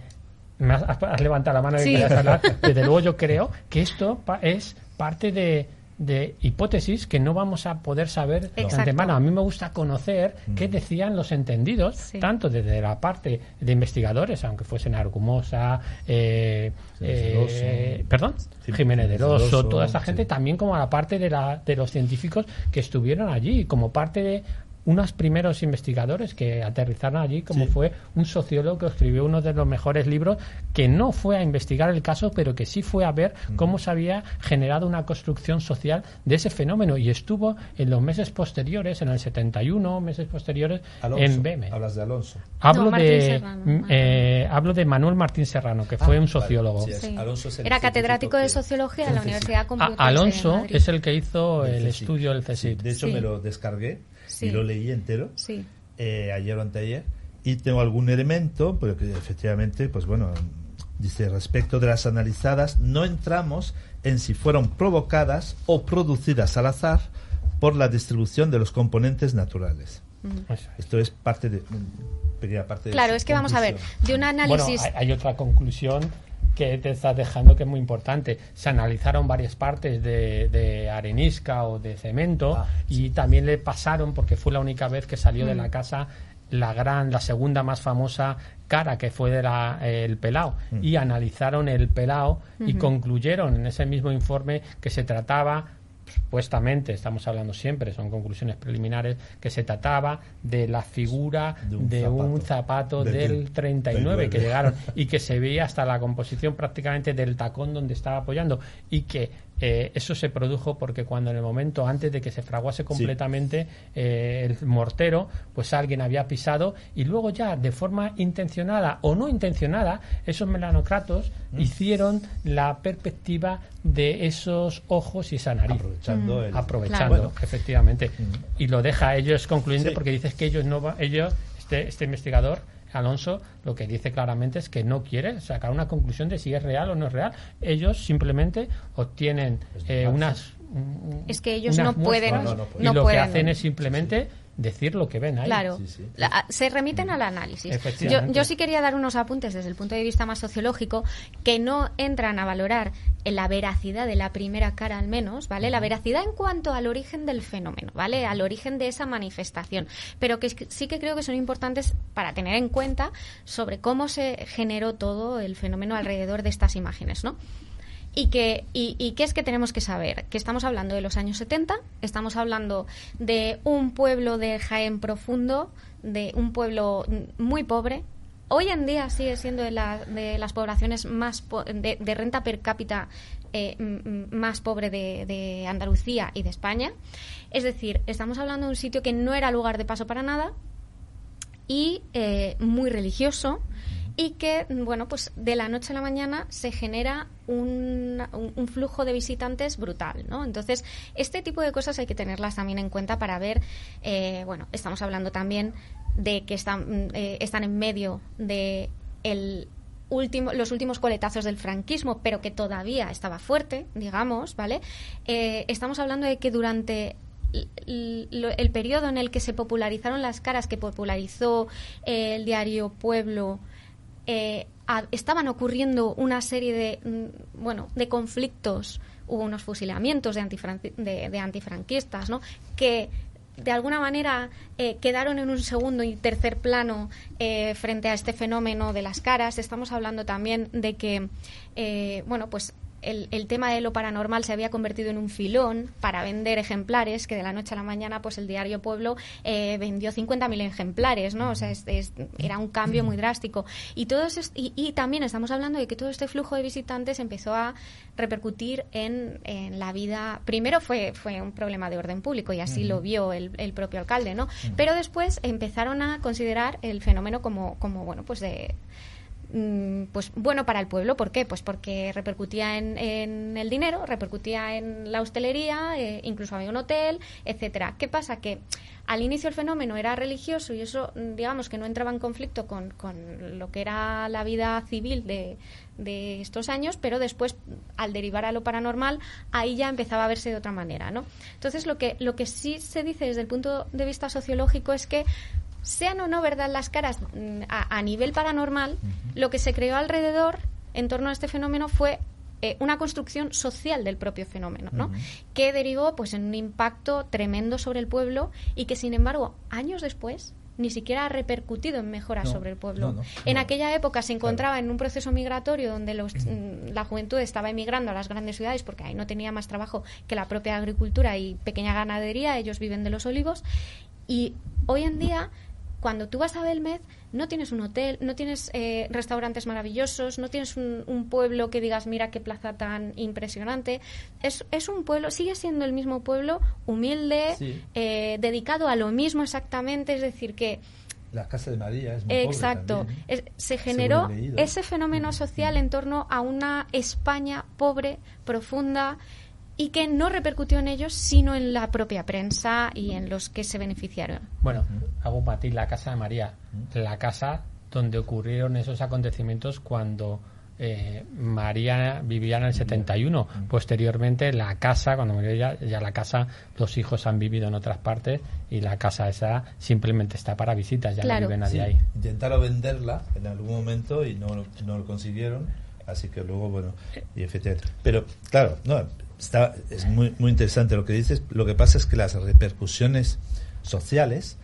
has, has levantado la mano y Sí. querías hablar. *laughs* desde luego yo creo que esto pa- es parte de de hipótesis que no vamos a poder saber de antemano. A mí me gusta conocer qué decían los entendidos, Sí. tanto desde la parte de investigadores, aunque fuesen Argumosa, eh, Jiménez eh, perdón, Jim- Jiménez del Oso, toda esa gente, sí. también como a la parte de, la, de los científicos que estuvieron allí, como parte de unos primeros investigadores que aterrizaron allí, como Sí. fue un sociólogo que escribió uno de los mejores libros, que no fue a investigar el caso, pero que sí fue a ver cómo se había generado una construcción social de ese fenómeno y estuvo en los meses posteriores, en el 71, meses posteriores, Alonso, en BM. Hablas de Alonso. Hablo No, de Serrano. mm, eh, hablo de Manuel Martín Serrano, que fue Ah, un vale, sociólogo. sí, es- Sí. Alonso es el Era científico catedrático de sociología en la Universidad A- Complutense de Alonso Madrid. es el que hizo el estudio del Sí, CSIC. de hecho, Sí. me lo descargué Sí. y lo leí entero. Sí. eh, ayer o anteayer y tengo algún elemento, pero que efectivamente, pues bueno, dice respecto de las analizadas, no entramos en si fueron provocadas o producidas al azar por la distribución de los componentes naturales. Es. Esto es parte de pequeña parte de Claro, su es que vamos a ver, conclusión. de un análisis... Bueno, hay, hay otra conclusión que te estás dejando que es muy importante. Se analizaron varias partes de, de arenisca o de cemento Ah, y también le pasaron, porque fue la única vez que salió de Mm. la casa la gran, la segunda más famosa cara que fue de la, eh, el pelao Mm. y analizaron el pelao y concluyeron en ese mismo informe que se trataba supuestamente, estamos hablando siempre, son conclusiones preliminares, que se trataba de la figura De un de un zapato. Del- del 39 que llegaron *laughs* y que se veía hasta la composición prácticamente del tacón donde estaba apoyando y que eh, eso se produjo porque cuando en el momento antes de que se fraguase completamente eh, el mortero pues alguien había pisado y luego ya de forma intencionada o no intencionada esos melanocratos Mm. hicieron la perspectiva de esos ojos y esa nariz aprovechando el aprovechando Claro. efectivamente y lo deja a ellos concluyente Sí. porque dices que ellos no va- ellos este este investigador Alonso lo que dice claramente es que no quiere sacar una conclusión de si es real o no es real. Ellos simplemente obtienen eh, falso. unas un- Es que ellos no pueden- no, no y lo que hacen es simplemente decir lo que ven ahí Claro, Sí, sí. La- se remiten al análisis. Yo, yo sí quería dar unos apuntes desde el punto de vista más sociológico que no entran a valorar la veracidad de la primera cara al menos, ¿vale? La veracidad en cuanto al origen del fenómeno, ¿vale? Al origen de esa manifestación, pero que sí que creo que son importantes para tener en cuenta sobre cómo se generó todo el fenómeno alrededor de estas imágenes, ¿no? Y, que, y, y qué es que tenemos que saber? Que estamos hablando de los años 70, estamos hablando de un pueblo de Jaén profundo, de un pueblo muy pobre. Hoy en día sigue siendo de, la- de las poblaciones más po- de, renta per cápita eh, más pobre de, de Andalucía y de España. Es decir, estamos hablando de un sitio que no era lugar de paso para nada, y eh, muy religioso y que, bueno, pues de la noche a la mañana se genera un, un- flujo de visitantes brutal, ¿no? Entonces, este tipo de cosas hay que tenerlas también en cuenta para ver, eh, bueno, estamos hablando también de que están, eh, están en medio de el último, los últimos coletazos del franquismo, pero que todavía estaba fuerte, digamos, ¿vale? Eh, estamos hablando de que durante el periodo en el que se popularizaron las caras que popularizó el diario Pueblo eh, estaban ocurriendo una serie de mm, bueno de conflictos hubo unos fusilamientos de, antifran- de, de antifranquistas no que de alguna manera eh, quedaron en un segundo y tercer plano eh, frente a este fenómeno de las caras. Estamos hablando también de que, eh, bueno, pues el, el tema de lo paranormal se había convertido en un filón para vender ejemplares, que de la noche a la mañana, pues el diario Pueblo eh, vendió 50.000 ejemplares, ¿no? O sea, es- es- era un cambio muy drástico. Y, todo eso es- y, y también estamos hablando de que todo este flujo de visitantes empezó a repercutir en, en la vida. Primero fue, fue un problema de orden público y así lo vio el, el propio alcalde, ¿no? Pero después empezaron a considerar el fenómeno como, como bueno, pues de pues bueno para el pueblo. ¿Por qué? Pues porque repercutía en, en el dinero, repercutía en la hostelería, eh, incluso había un hotel, etcétera. ¿Qué pasa? Que al inicio el fenómeno era religioso y eso, mm, digamos, que no entraba en conflicto con, con lo que era la vida civil de, de estos años, pero después, al derivar a lo paranormal, ahí ya empezaba a verse de otra manera, ¿no? Entonces, lo que, lo que sí se dice desde el punto de vista sociológico es que sean o no verdad las caras mm, a, a nivel paranormal, lo que se creó alrededor en torno a este fenómeno fue eh, una construcción social del propio fenómeno, ¿no? Que derivó pues en un impacto tremendo sobre el pueblo y que sin embargo años después ni siquiera ha repercutido en mejoras No, sobre el pueblo. no, no, en aquella época se encontraba en un proceso migratorio donde los, mm, la juventud estaba emigrando a las grandes ciudades porque ahí no tenía más trabajo que la propia agricultura y pequeña ganadería, ellos viven de los olivos y hoy en día cuando tú vas a Belmez no tienes un hotel, no tienes eh, restaurantes maravillosos, no tienes un, un pueblo que digas mira qué plaza tan impresionante. Es, es un pueblo, sigue siendo el mismo pueblo, humilde, Sí. eh, dedicado a lo mismo exactamente, es decir que La casa de María es muy Exacto. ¿eh? Es- se generó ese fenómeno social en torno a una España pobre, profunda y que no repercutió en ellos, sino en la propia prensa y en los que se beneficiaron. Bueno, hago para ti la casa de María, la casa donde ocurrieron esos acontecimientos cuando eh, María vivía en el 71. Posteriormente, la casa, cuando murió ella, ya la casa, los hijos han vivido en otras partes y la casa esa simplemente está para visitas, ya Claro. no vive nadie Sí, ahí. intentaron venderla en algún momento y no, no lo consiguieron. Así que luego, bueno, y efectivamente. Pero, claro, no, es muy, muy interesante lo que dices. Lo que pasa es que las repercusiones sociales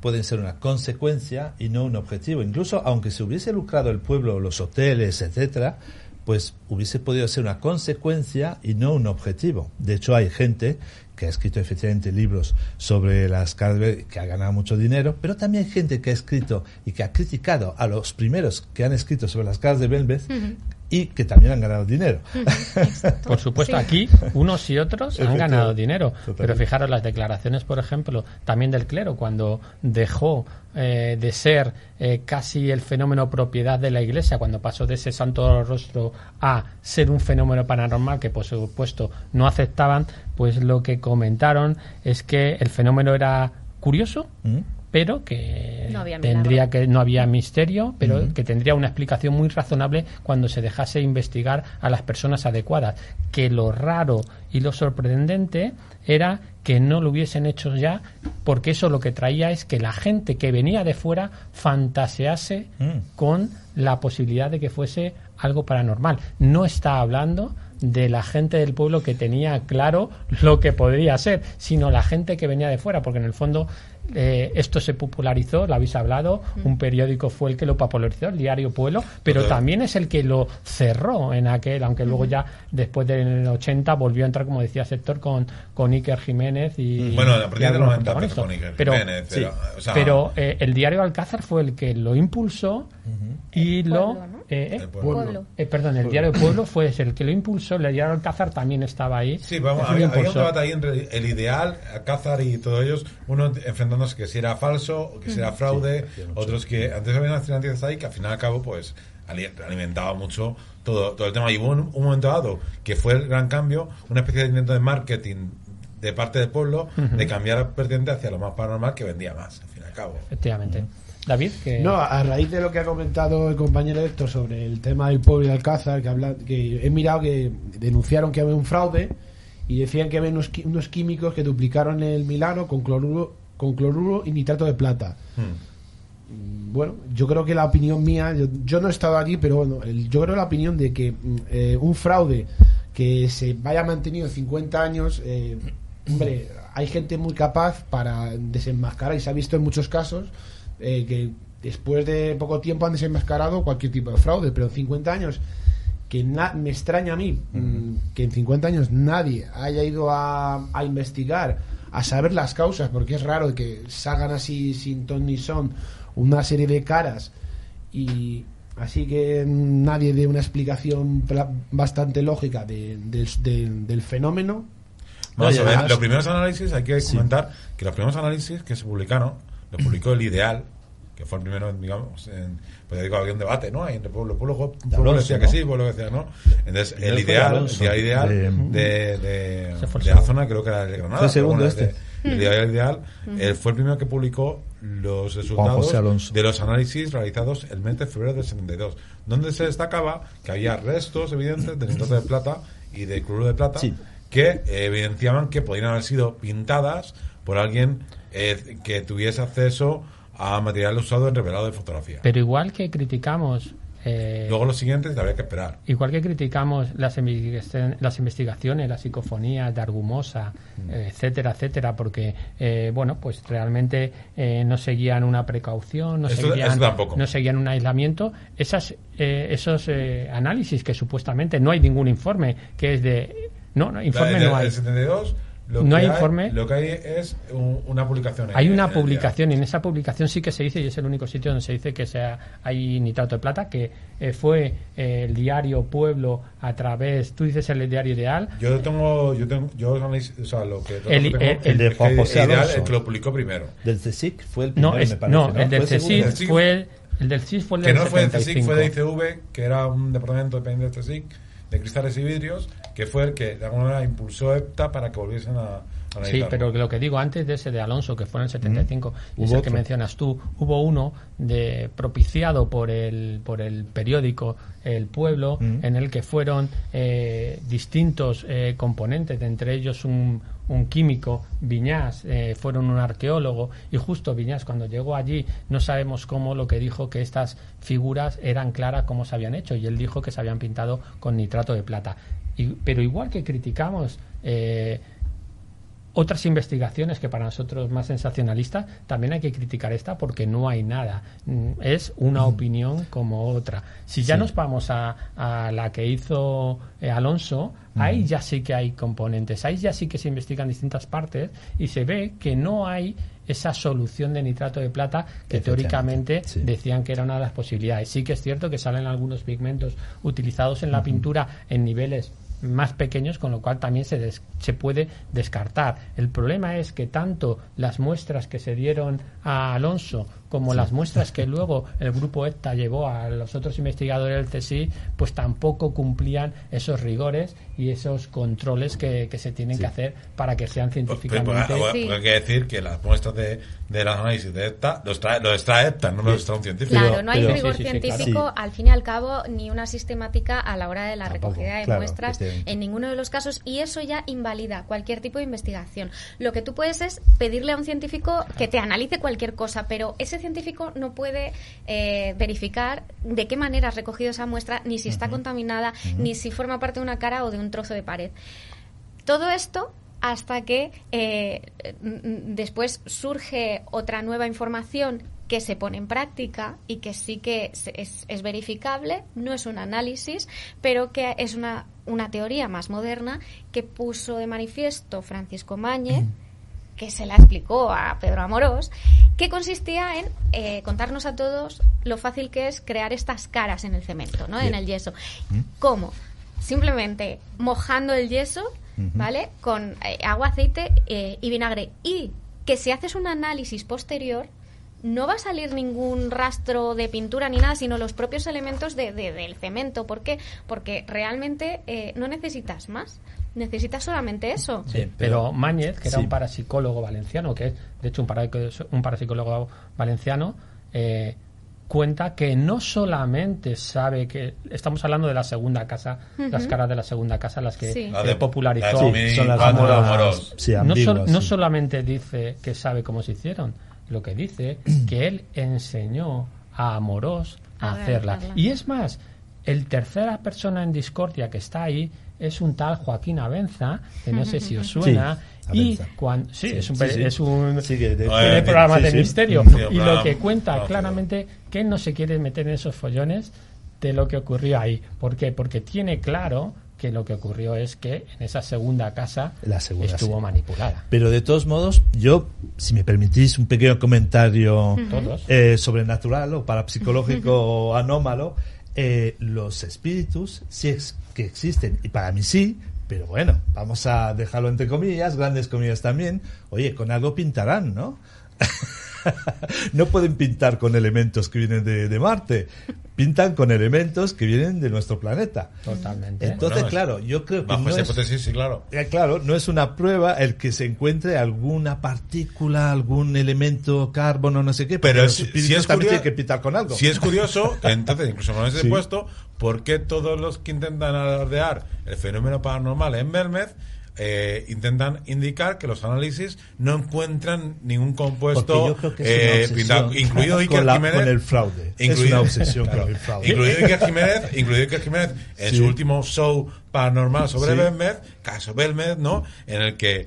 pueden ser una consecuencia y no un objetivo. Incluso aunque se hubiese lucrado el pueblo, los hoteles, etcétera, pues hubiese podido ser una consecuencia y no un objetivo. De hecho, hay gente que ha escrito efectivamente libros sobre las de- que ha ganado mucho dinero, pero también gente que ha escrito y que ha criticado a los primeros que han escrito sobre las caras de Belvez y que también han ganado dinero. *laughs* Por supuesto, Sí. aquí unos y otros han ganado dinero. Totalmente. Pero fijaros las declaraciones, por ejemplo, también del clero, cuando dejó eh, de ser eh, casi el fenómeno propiedad de la iglesia, cuando pasó de ese santo rostro a ser un fenómeno paranormal que, por supuesto, no aceptaban, pues lo que comentaron es que el fenómeno era curioso, ¿Mm? Pero que No había tendría que no había misterio, pero que tendría una explicación muy razonable cuando se dejase investigar a las personas adecuadas. Que lo raro y lo sorprendente era que no lo hubiesen hecho ya, porque eso lo que traía es que la gente que venía de fuera fantasease Mm. con la posibilidad de que fuese algo paranormal. No está hablando de la gente del pueblo que tenía claro lo que podría ser, sino la gente que venía de fuera, porque en el fondo eh, esto se popularizó, lo habéis hablado, un periódico fue el que lo popularizó, el diario Pueblo, pero Total. también es el que lo cerró en aquel, aunque luego ya después del 80 volvió a entrar, como decía Sector, con, con Iker Jiménez y... Bueno, a partir del algunos 90 empezó protagonistas. con Iker pero, Jiménez, pero, o sea- pero, eh, el diario Alcázar fue el que lo impulsó y El lo... Pueblo, ¿no? eh, eh, El Pueblo. Pueblo. eh, perdón, el diario Pueblo fue ese el que lo impulsó, el diario Alcázar también estaba ahí. Sí, vamos, había, había un debate ahí entre el ideal, Alcázar y todos ellos, uno que si era falso, o que si era fraude, otros que antes había unas noticias ahí que al final y al cabo pues ali- alimentaba mucho todo, todo el tema. Y hubo un, un momento dado que fue el gran cambio, una especie de intento de marketing de parte del pueblo de cambiar la vertiente hacia lo más paranormal que vendía más, al fin y al cabo. Efectivamente. David, que... No, a raíz de lo que ha comentado el compañero Héctor sobre el tema del pueblo de Alcázar, que, habla, que he mirado que denunciaron que había un fraude y decían que había unos, unos químicos que duplicaron el milagro con cloruro, con cloruro y nitrato de plata. Hmm. Bueno, yo creo que la opinión mía, yo, yo no he estado allí, pero bueno, el- yo creo la opinión de que mm, eh, un fraude que se vaya mantenido 50 años, eh, hombre, hay gente muy capaz para desenmascarar y se ha visto en muchos casos eh, que después de poco tiempo han desenmascarado cualquier tipo de fraude, pero en 50 años que na- me extraña a mí mm, que en 50 años nadie haya ido a, a investigar, a saber las causas, porque es raro que salgan así sin ton ni son una serie de caras y así que nadie dé una explicación bastante lógica de- del- fenómeno. Vamos a ver, los primeros análisis, hay que comentar que los primeros análisis que se publicaron, los publicó el Ideal, que fue el primero, digamos, en, pues ya digo, había un debate, ¿no? Ahí entre pueblo, pueblo, pueblo Alonso, decía ¿no? que sí, pueblo decía no. Entonces, el Ideal, Alonso, el Ideal de- de, de, la zona, creo que era el de Granada. Fue el segundo bueno, este. el diario Ideal eh, fue el primero que publicó los resultados de los análisis realizados el mes de febrero del 72, donde se destacaba que había restos evidentes de nitrato de plata y de cloruro de plata Sí. que evidenciaban que podrían haber sido pintadas por alguien eh, que tuviese acceso a material usado en revelado de fotografía. Pero igual que criticamos... eh, Luego los siguientes habría que esperar. Igual que criticamos las, las investigaciones, las psicofonías de Argumosa, Mm. eh, etcétera, etcétera, porque, eh, bueno, pues realmente eh, no seguían una precaución, no, Eso- seguían, eso tampoco. no seguían un aislamiento. Esas, eh, esos eh, análisis que supuestamente no hay ningún informe, que es de... No, no, informe La- no hay. El 72, lo No que hay informe. Lo que hay es un- una publicación. Hay en una el publicación y en esa publicación sí que se dice, y es el único sitio donde se dice que sea, hay nitrato de plata, que eh, fue eh, el diario Pueblo a través, tú dices el diario Ideal, Yo tengo, yo tengo, yo o sea, lo que todo El- lo que tengo el- el de Juan José Ideal, Alonso. el que lo publicó primero. Del CSIC fue el primero, No, es, me parece. no, el del. CSIC fue el, el del CSIC fue el Que del no fue el 75. CSIC, fue de ICV, que era un departamento dependiente del CSIC, de cristales y vidrios, que fue el que de alguna manera impulsó EPTA para que volviesen a, Sí, pero lo que digo, antes de ese de Alonso, que fue en el 75, y es el que mencionas tú, hubo uno de propiciado por el, por el periódico El Pueblo, en el que fueron eh, distintos eh, componentes, entre ellos un, un químico, Viñas, eh, fueron un arqueólogo, y justo Viñas, cuando llegó allí, no sabemos cómo lo que dijo que estas figuras eran claras cómo se habían hecho, y él dijo que se habían pintado con nitrato de plata. Y, pero igual que criticamos eh, otras investigaciones que para nosotros más sensacionalista, también hay que criticar esta porque no hay nada. Mm, es una opinión como otra. Si ya nos vamos a, a, la que hizo eh, Alonso, ahí ya sí que hay componentes, ahí ya sí que se investigan distintas partes y se ve que no hay esa solución de nitrato de plata que teóricamente sí. decían que era una de las posibilidades. Sí que es cierto que salen algunos pigmentos utilizados en la pintura en niveles más pequeños, con lo cual también se, des, se puede descartar. El problema es que tanto las muestras que se dieron a Alonso como sí. las muestras que luego el grupo ETA llevó a los otros investigadores del CSI, pues tampoco cumplían esos rigores y esos controles que, que se tienen sí. que hacer para que sean científicamente. Pues, pues, pues, hay que decir que las muestras de, de los análisis de ETA los trae, los trae ETA, no los extrae un científico. Claro, no hay pero, rigor científico, claro. al fin y al cabo, ni una sistemática a la hora de la Tampoco, recogida de claro, muestras en ninguno de los casos, y eso ya invalida cualquier tipo de investigación. Lo que tú puedes es pedirle a un científico que te analice cualquier cosa, pero ese científico no puede eh, verificar de qué manera has recogido esa muestra, ni si está uh -huh. contaminada, uh -huh. ni si forma parte de una cara o de un trozo de pared. Todo esto hasta que eh, después surge otra nueva información que se pone en práctica y que sí que es, es, verificable, no es un análisis, pero que es una, una teoría más moderna que puso de manifiesto Francisco Mañez. Mm que se la explicó a Pedro Amorós, que consistía en eh, contarnos a todos lo fácil que es crear estas caras en el cemento, ¿no? en el yeso. ¿Mm? ¿Cómo? Simplemente mojando el yeso, uh -huh. ¿vale? Con eh, agua, aceite eh, y vinagre. Y que si haces un análisis posterior, no va a salir ningún rastro de pintura ni nada, sino los propios elementos de, de, del cemento. ¿Por qué? Porque realmente eh, no necesitas más. Necesitas solamente eso. Sí, pero Mañez, que era sí. un parapsicólogo valenciano, que es de hecho un, para, un parapsicólogo valenciano, eh, cuenta que no solamente sabe que estamos hablando de la segunda casa, uh -huh. las caras de la segunda casa, las que sí. la popularizó, sí, son las amoros. Sí, no, so, no solamente dice que sabe cómo se hicieron, lo que dice que él enseñó a Amorós a, a hacerla. Ver, y es más, el tercera persona en discordia que está ahí es un tal Joaquín Abenza, que no sé si os suena. Y cuando sí, sí, es un, sí, es un de, programa de misterio. Y lo que cuenta claramente que no se quiere meter en esos follones de lo que ocurrió ahí. ¿por qué? porque tiene claro que lo que ocurrió es que en esa segunda casa la segunda, estuvo sí. manipulada. Pero de todos modos, yo, si me permitís un pequeño comentario eh, sobrenatural o parapsicológico *laughs* o anómalo, eh, los espíritus sí es que existen, y para mí sí, pero bueno, vamos a dejarlo entre comillas, grandes comillas también. Oye, con algo pintarán, ¿no? *laughs* no pueden pintar con elementos que vienen de, de, Marte, pintan con elementos que vienen de nuestro planeta. Totalmente. Entonces, bueno, claro, yo creo que. Bajo no esa es, hipótesis, sí, claro. Eh, claro, no es una prueba el que se encuentre alguna partícula, algún elemento carbono, no sé qué. Pero si, si es también tiene que pintar con algo. Si es curioso, entonces, incluso con ese sí. puesto, ¿por qué todos los que intentan alardear el fenómeno paranormal en Belmez eh, intentan indicar que los análisis no encuentran ningún compuesto eh, pintado, incluido Iker la, Jiménez. Con el fraude. Incluido, es una obsesión claro, con el fraude. Incluido Iker Jiménez, incluido Iker Jiménez en sí. su último show paranormal sobre sí. Belmez, caso Belmez, ¿no? En el que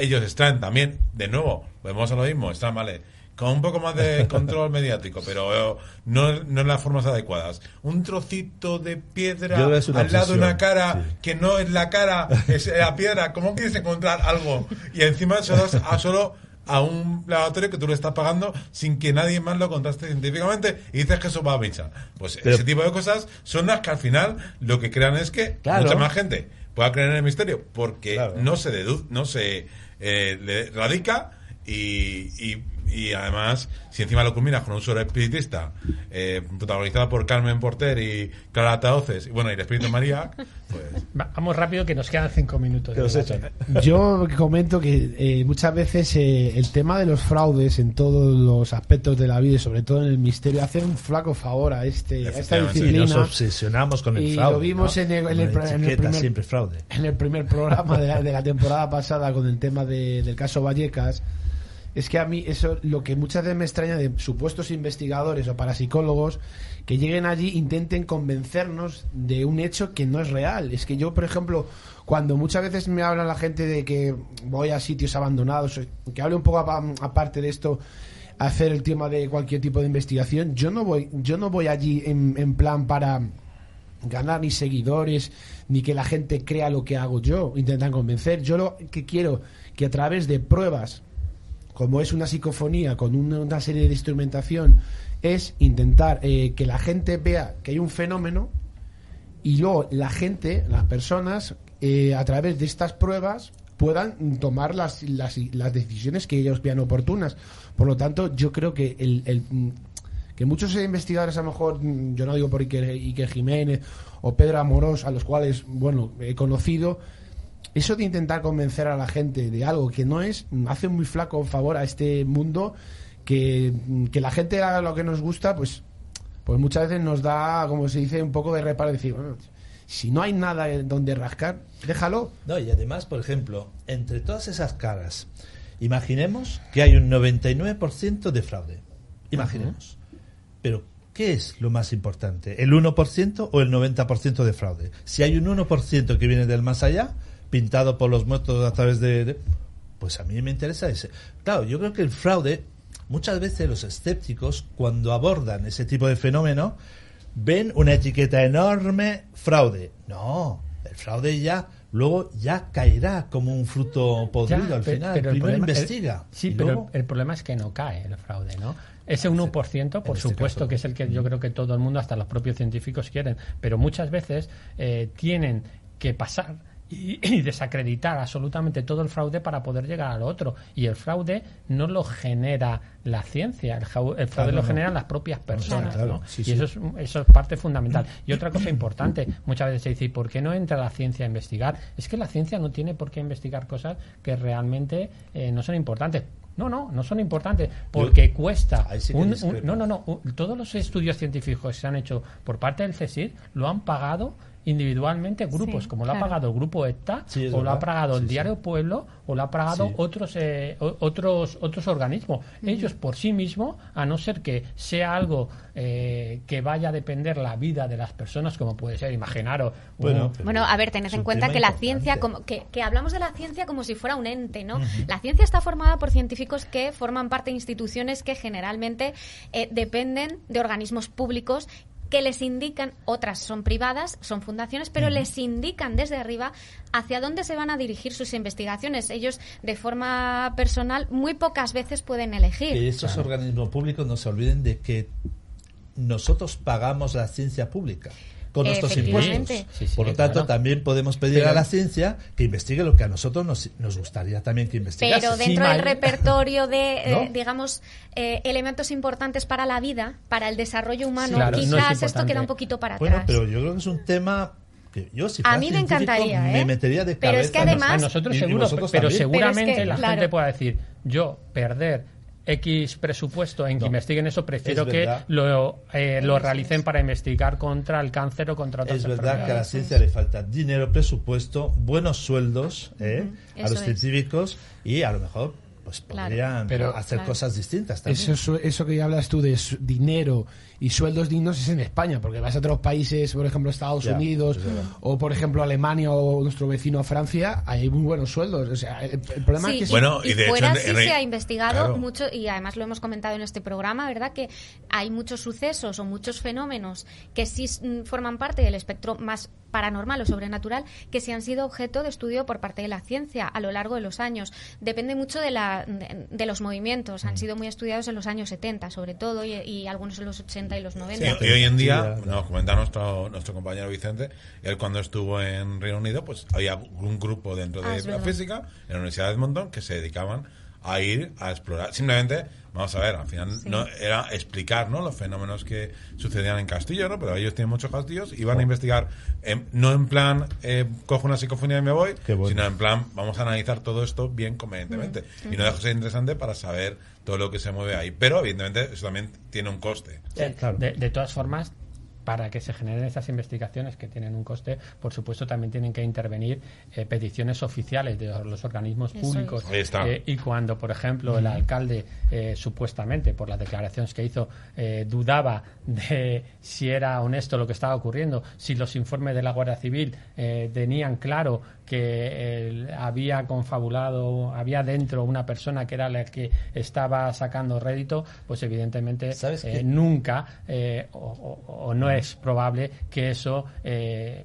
ellos extraen también, de nuevo, vemos a lo mismo, están vale con un poco más de *laughs* control mediático, pero no, no en las formas adecuadas. Un trocito de piedra al obsesión. lado de una cara sí. que no es la cara, es la piedra. ¿Cómo quieres encontrar algo? Y encima solo a, solo a un laboratorio que tú le estás pagando sin que nadie más lo contraste científicamente y dices que eso va a misa. Pues pero, ese tipo de cosas son las que al final lo que crean es que claro. mucha más gente pueda creer en el misterio porque claro. no se deduce, no se eh, radica y, y y además, si encima lo combinas con un solo espiritista, eh, protagonizado por Carmen Porter y Clara Taoces, y bueno, y el Espíritu María, pues... Vamos rápido que nos quedan cinco minutos. Que los echan. Yo comento que eh, muchas veces eh, el tema de los fraudes en todos los aspectos de la vida y sobre todo en el misterio hace un flaco favor a, este, a esta disciplina. nos obsesionamos con el Y fraude. lo vimos ¿no? en el- en el- Una en el etiqueta primer- siempre fraude. en el primer programa de la, de la temporada pasada con el tema de- del caso Vallecas es que a mí eso lo que muchas veces me extraña de supuestos investigadores o parapsicólogos que lleguen allí intenten convencernos de un hecho que no es real. Es que yo por ejemplo cuando muchas veces me habla la gente de que voy a sitios abandonados que hable un poco apa- aparte de esto hacer el tema de cualquier tipo de investigación yo no voy yo no voy allí en, en plan para ganar ni seguidores ni que la gente crea lo que hago yo intentan convencer. Yo lo que quiero que a través de pruebas como es una psicofonía con una, serie de instrumentación es intentar eh, que la gente vea que hay un fenómeno y luego la gente las personas eh, a través de estas pruebas puedan tomar las, las, las decisiones que ellos vean oportunas. Por lo tanto yo creo que el, que muchos investigadores a lo mejor, yo no digo por Iker, Iker Jiménez o Pedro Amorós, a los cuales, bueno, he conocido, eso de intentar convencer a la gente de algo que no es, mm, hace muy flaco favor a este mundo que, mm, que la gente haga lo que nos gusta, pues, pues muchas veces nos da, como se dice, un poco de reparo, decir, bueno, si no hay nada donde rascar, déjalo. No, y además, por ejemplo, entre todas esas caras, imaginemos que hay un 99% de fraude. Imaginemos. Pero, ¿qué es lo más importante? ¿El 1% o el 90% de fraude? Si hay un 1% que viene del más allá, pintado por los muertos a través de, de- Pues a mí me interesa ese. Claro, yo creo que el fraude, muchas veces los escépticos, cuando abordan ese tipo de fenómeno, ven una etiqueta enorme, fraude. No, el fraude ya, luego ya caerá como un fruto podrido Ya, al final. pero Primero problema- investiga. el- sí, pero el problema es que no cae el fraude, ¿no? Ese 1%, por este supuesto, caso. que es el que yo creo que todo el mundo, hasta los propios científicos, quieren. Pero muchas veces eh, tienen que pasar y, *clears throat* y desacreditar absolutamente todo el fraude para poder llegar al otro. Y el fraude no lo genera la ciencia, el, el fraude Claro, lo no. generan las propias personas. claro, ¿no? sí, y sí. eso es, eso es parte fundamental. Y otra cosa importante, *clears throat* muchas veces se dice, ¿y por qué no entra la ciencia a investigar? Es que la ciencia no tiene por qué investigar cosas que realmente eh, no son importantes. No, no, no son importantes porque cuesta. sí un- no, no, no. un- todos los estudios científicos que se han hecho por parte del CSIC lo han pagado individualmente grupos, Sí, como lo ha pagado el grupo ETA, Sí, o lo ha pagado el Sí, diario Pueblo, o lo ha pagado Sí. otros eh, otros otros organismos. Ellos por sí mismos, a no ser que sea algo eh, que vaya a depender la vida de las personas, como puede ser, imaginaros. Bueno, un- Bueno, a ver, tened en cuenta que la importante. ciencia, como, que, que hablamos de la ciencia como si fuera un ente, ¿no? La ciencia está formada por científicos que forman parte de instituciones que generalmente eh, dependen de organismos públicos que les indican, otras son privadas, son fundaciones, pero les indican desde arriba hacia dónde se van a dirigir sus investigaciones. Ellos, de forma personal, muy pocas veces pueden elegir. que estos organismos públicos no se olviden de que nosotros pagamos la ciencia pública con nuestros impuestos. Sí, sí, Por lo tanto, claro. también podemos pedir Pero- a la ciencia que investigue lo que a nosotros nos, nos gustaría también que investigase. Pero Sí, dentro del mal. repertorio de, *laughs* eh, digamos, eh, elementos importantes para la vida, para el desarrollo humano, Claro, no es quizás esto queda un poquito para Bueno, atrás. pero yo creo que es un tema que yo si A mí me encantaría, me ¿eh? metería de Pero cabeza. es que además- a nosotros y- y seguro, pero seguramente Pero es que, la claro. gente pueda decir, yo perder X presupuesto en que No, investiguen eso, prefiero es que lo, eh, lo realicen para investigar contra el cáncer o contra otras Es verdad que a la ciencia le falta dinero, presupuesto, buenos sueldos ¿eh? a los es. científicos y a lo mejor pues Claro. podrían Pero- hacer Claro. cosas distintas también. Eso, eso que hablas tú de su- dinero y sueldos dignos es en España, porque vas a otros países, por ejemplo Estados Ya, Unidos es o por ejemplo Alemania o nuestro vecino Francia, hay muy buenos sueldos. O sea, el, el problema Sí, es que y- Bueno, y, y de hecho fuera en- sí en- se ha investigado claro. mucho y además lo hemos comentado en este programa, ¿verdad? Que hay muchos sucesos o muchos fenómenos que sí mm, forman parte del espectro más paranormal o sobrenatural que sí han sido objeto de estudio por parte de la ciencia a lo largo de los años. Depende mucho de, la, de, de los movimientos. Mm. Han sido muy estudiados en los años 70, sobre todo, y, y algunos en los 80 y los 90. Sí, y hoy en día, nos comenta nuestro, nuestro compañero Vicente, él cuando estuvo en Reino Unido, pues había un grupo dentro Ah, de la verdad. física, en la Universidad de Edmonton, que se dedicaban a ir a explorar. Simplemente, vamos a ver, al final no era explicar ¿no? los fenómenos que sucedían en Castillo, ¿no? pero ellos tienen muchos castillos y van a investigar, en- no en plan, eh, cojo una psicofonía y me voy, bueno. sino en plan, vamos a analizar todo esto bien convenientemente. Y no deja de ser interesante para saber todo lo que se mueve ahí. Pero, evidentemente, eso también tiene un coste. Eh, claro. de, de todas formas, para que se generen estas investigaciones que tienen un coste, por supuesto también tienen que intervenir eh, peticiones oficiales de los organismos públicos. es. Eh, y cuando, por ejemplo, el alcalde, eh, supuestamente, por las declaraciones que hizo, dudaba de si era honesto lo que estaba ocurriendo, si los informes de la Guardia Civil tenían claro que él había confabulado, había dentro una persona que era la que estaba sacando rédito, pues evidentemente ¿Sabes eh, nunca eh, o, o- o no es probable que eso eh,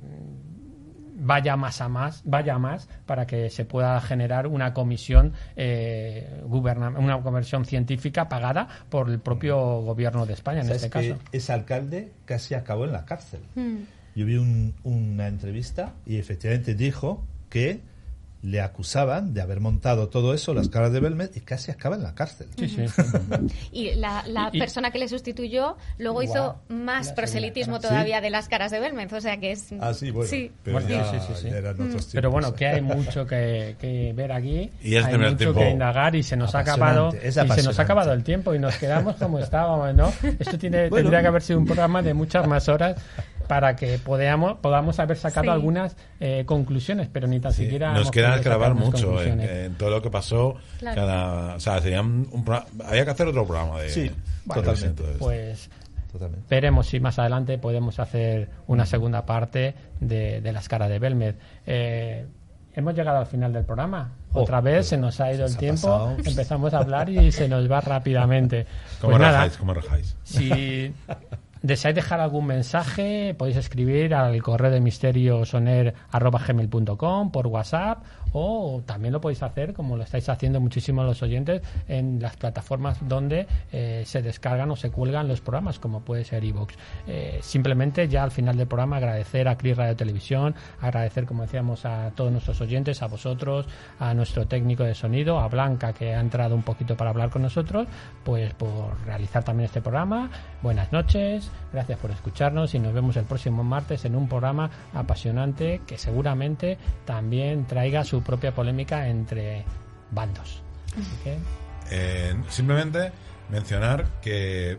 vaya más a más, vaya a más para que se pueda generar una comisión eh, guberna- una comisión científica pagada por el propio gobierno de España en ¿Sabes este caso. ese alcalde casi acabó en la cárcel? Hmm. Yo vi un- una entrevista y efectivamente dijo que le acusaban de haber montado todo eso, las caras de Belmed, y casi acaba en la cárcel. Sí, sí. Y la, la Y- persona que le sustituyó luego Guau, hizo más proselitismo todavía de las caras de Belmez, o sea que es... Ah, sí, bueno. Sí. Pero Bueno, ya, sí, sí, sí. ya eran otros tiempos. Pero bueno, que hay mucho que, que ver aquí, Y es hay mucho tiempo que indagar y se nos ha acabado y se nos ha acabado el tiempo y nos quedamos como estábamos, ¿no? Esto tiene, Bueno. tendría que haber sido un programa de muchas más horas para que podamos, podamos haber sacado Sí. algunas eh, conclusiones, pero ni tan Sí, siquiera Nos queda grabar mucho en, en todo lo que pasó. Claro. Cada, o sea, sería un, un había que hacer otro programa de. Sí, de totalmente. Pues Totalmente. veremos si más adelante podemos hacer una segunda parte de, de las caras de Belmed. Eh, hemos llegado al final del programa. Oh, Otra vez se nos ha ido el ha tiempo, pasado. empezamos a hablar y se nos va rápidamente. *laughs* ¿Cómo Pues nada, rajáis? ¿Cómo rajáis? si *laughs* deseáis dejar algún mensaje, podéis escribir al correo de misterio soner@gmail.com por WhatsApp o también lo podéis hacer como lo estáis haciendo muchísimo los oyentes en las plataformas donde eh, se descargan o se cuelgan los programas como puede ser iVoox. Eh, simplemente ya al final del programa agradecer a Cris Radio Televisión, agradecer como decíamos a todos nuestros oyentes, a vosotros, a nuestro técnico de sonido, a Blanca que ha entrado un poquito para hablar con nosotros, pues por realizar también este programa. Buenas noches, gracias por escucharnos y nos vemos el próximo martes en un programa apasionante que seguramente también traiga su propia polémica entre bandos. Eh, simplemente mencionar que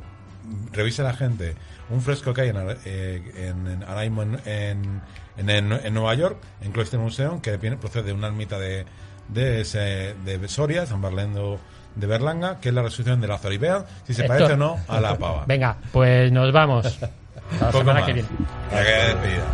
revise la gente un fresco que hay en, eh, en, ahora en, en, Nueva York, en Cloister Museum, que viene, procede de una ermita de, de, de Soria, San Barlendo de Berlanga, que es la resurrección de Lázaro. Y vean si se Héctor. parece o no a la pava. venga, pues nos vamos. *laughs* Hasta la semana que viene. Ya que despedida.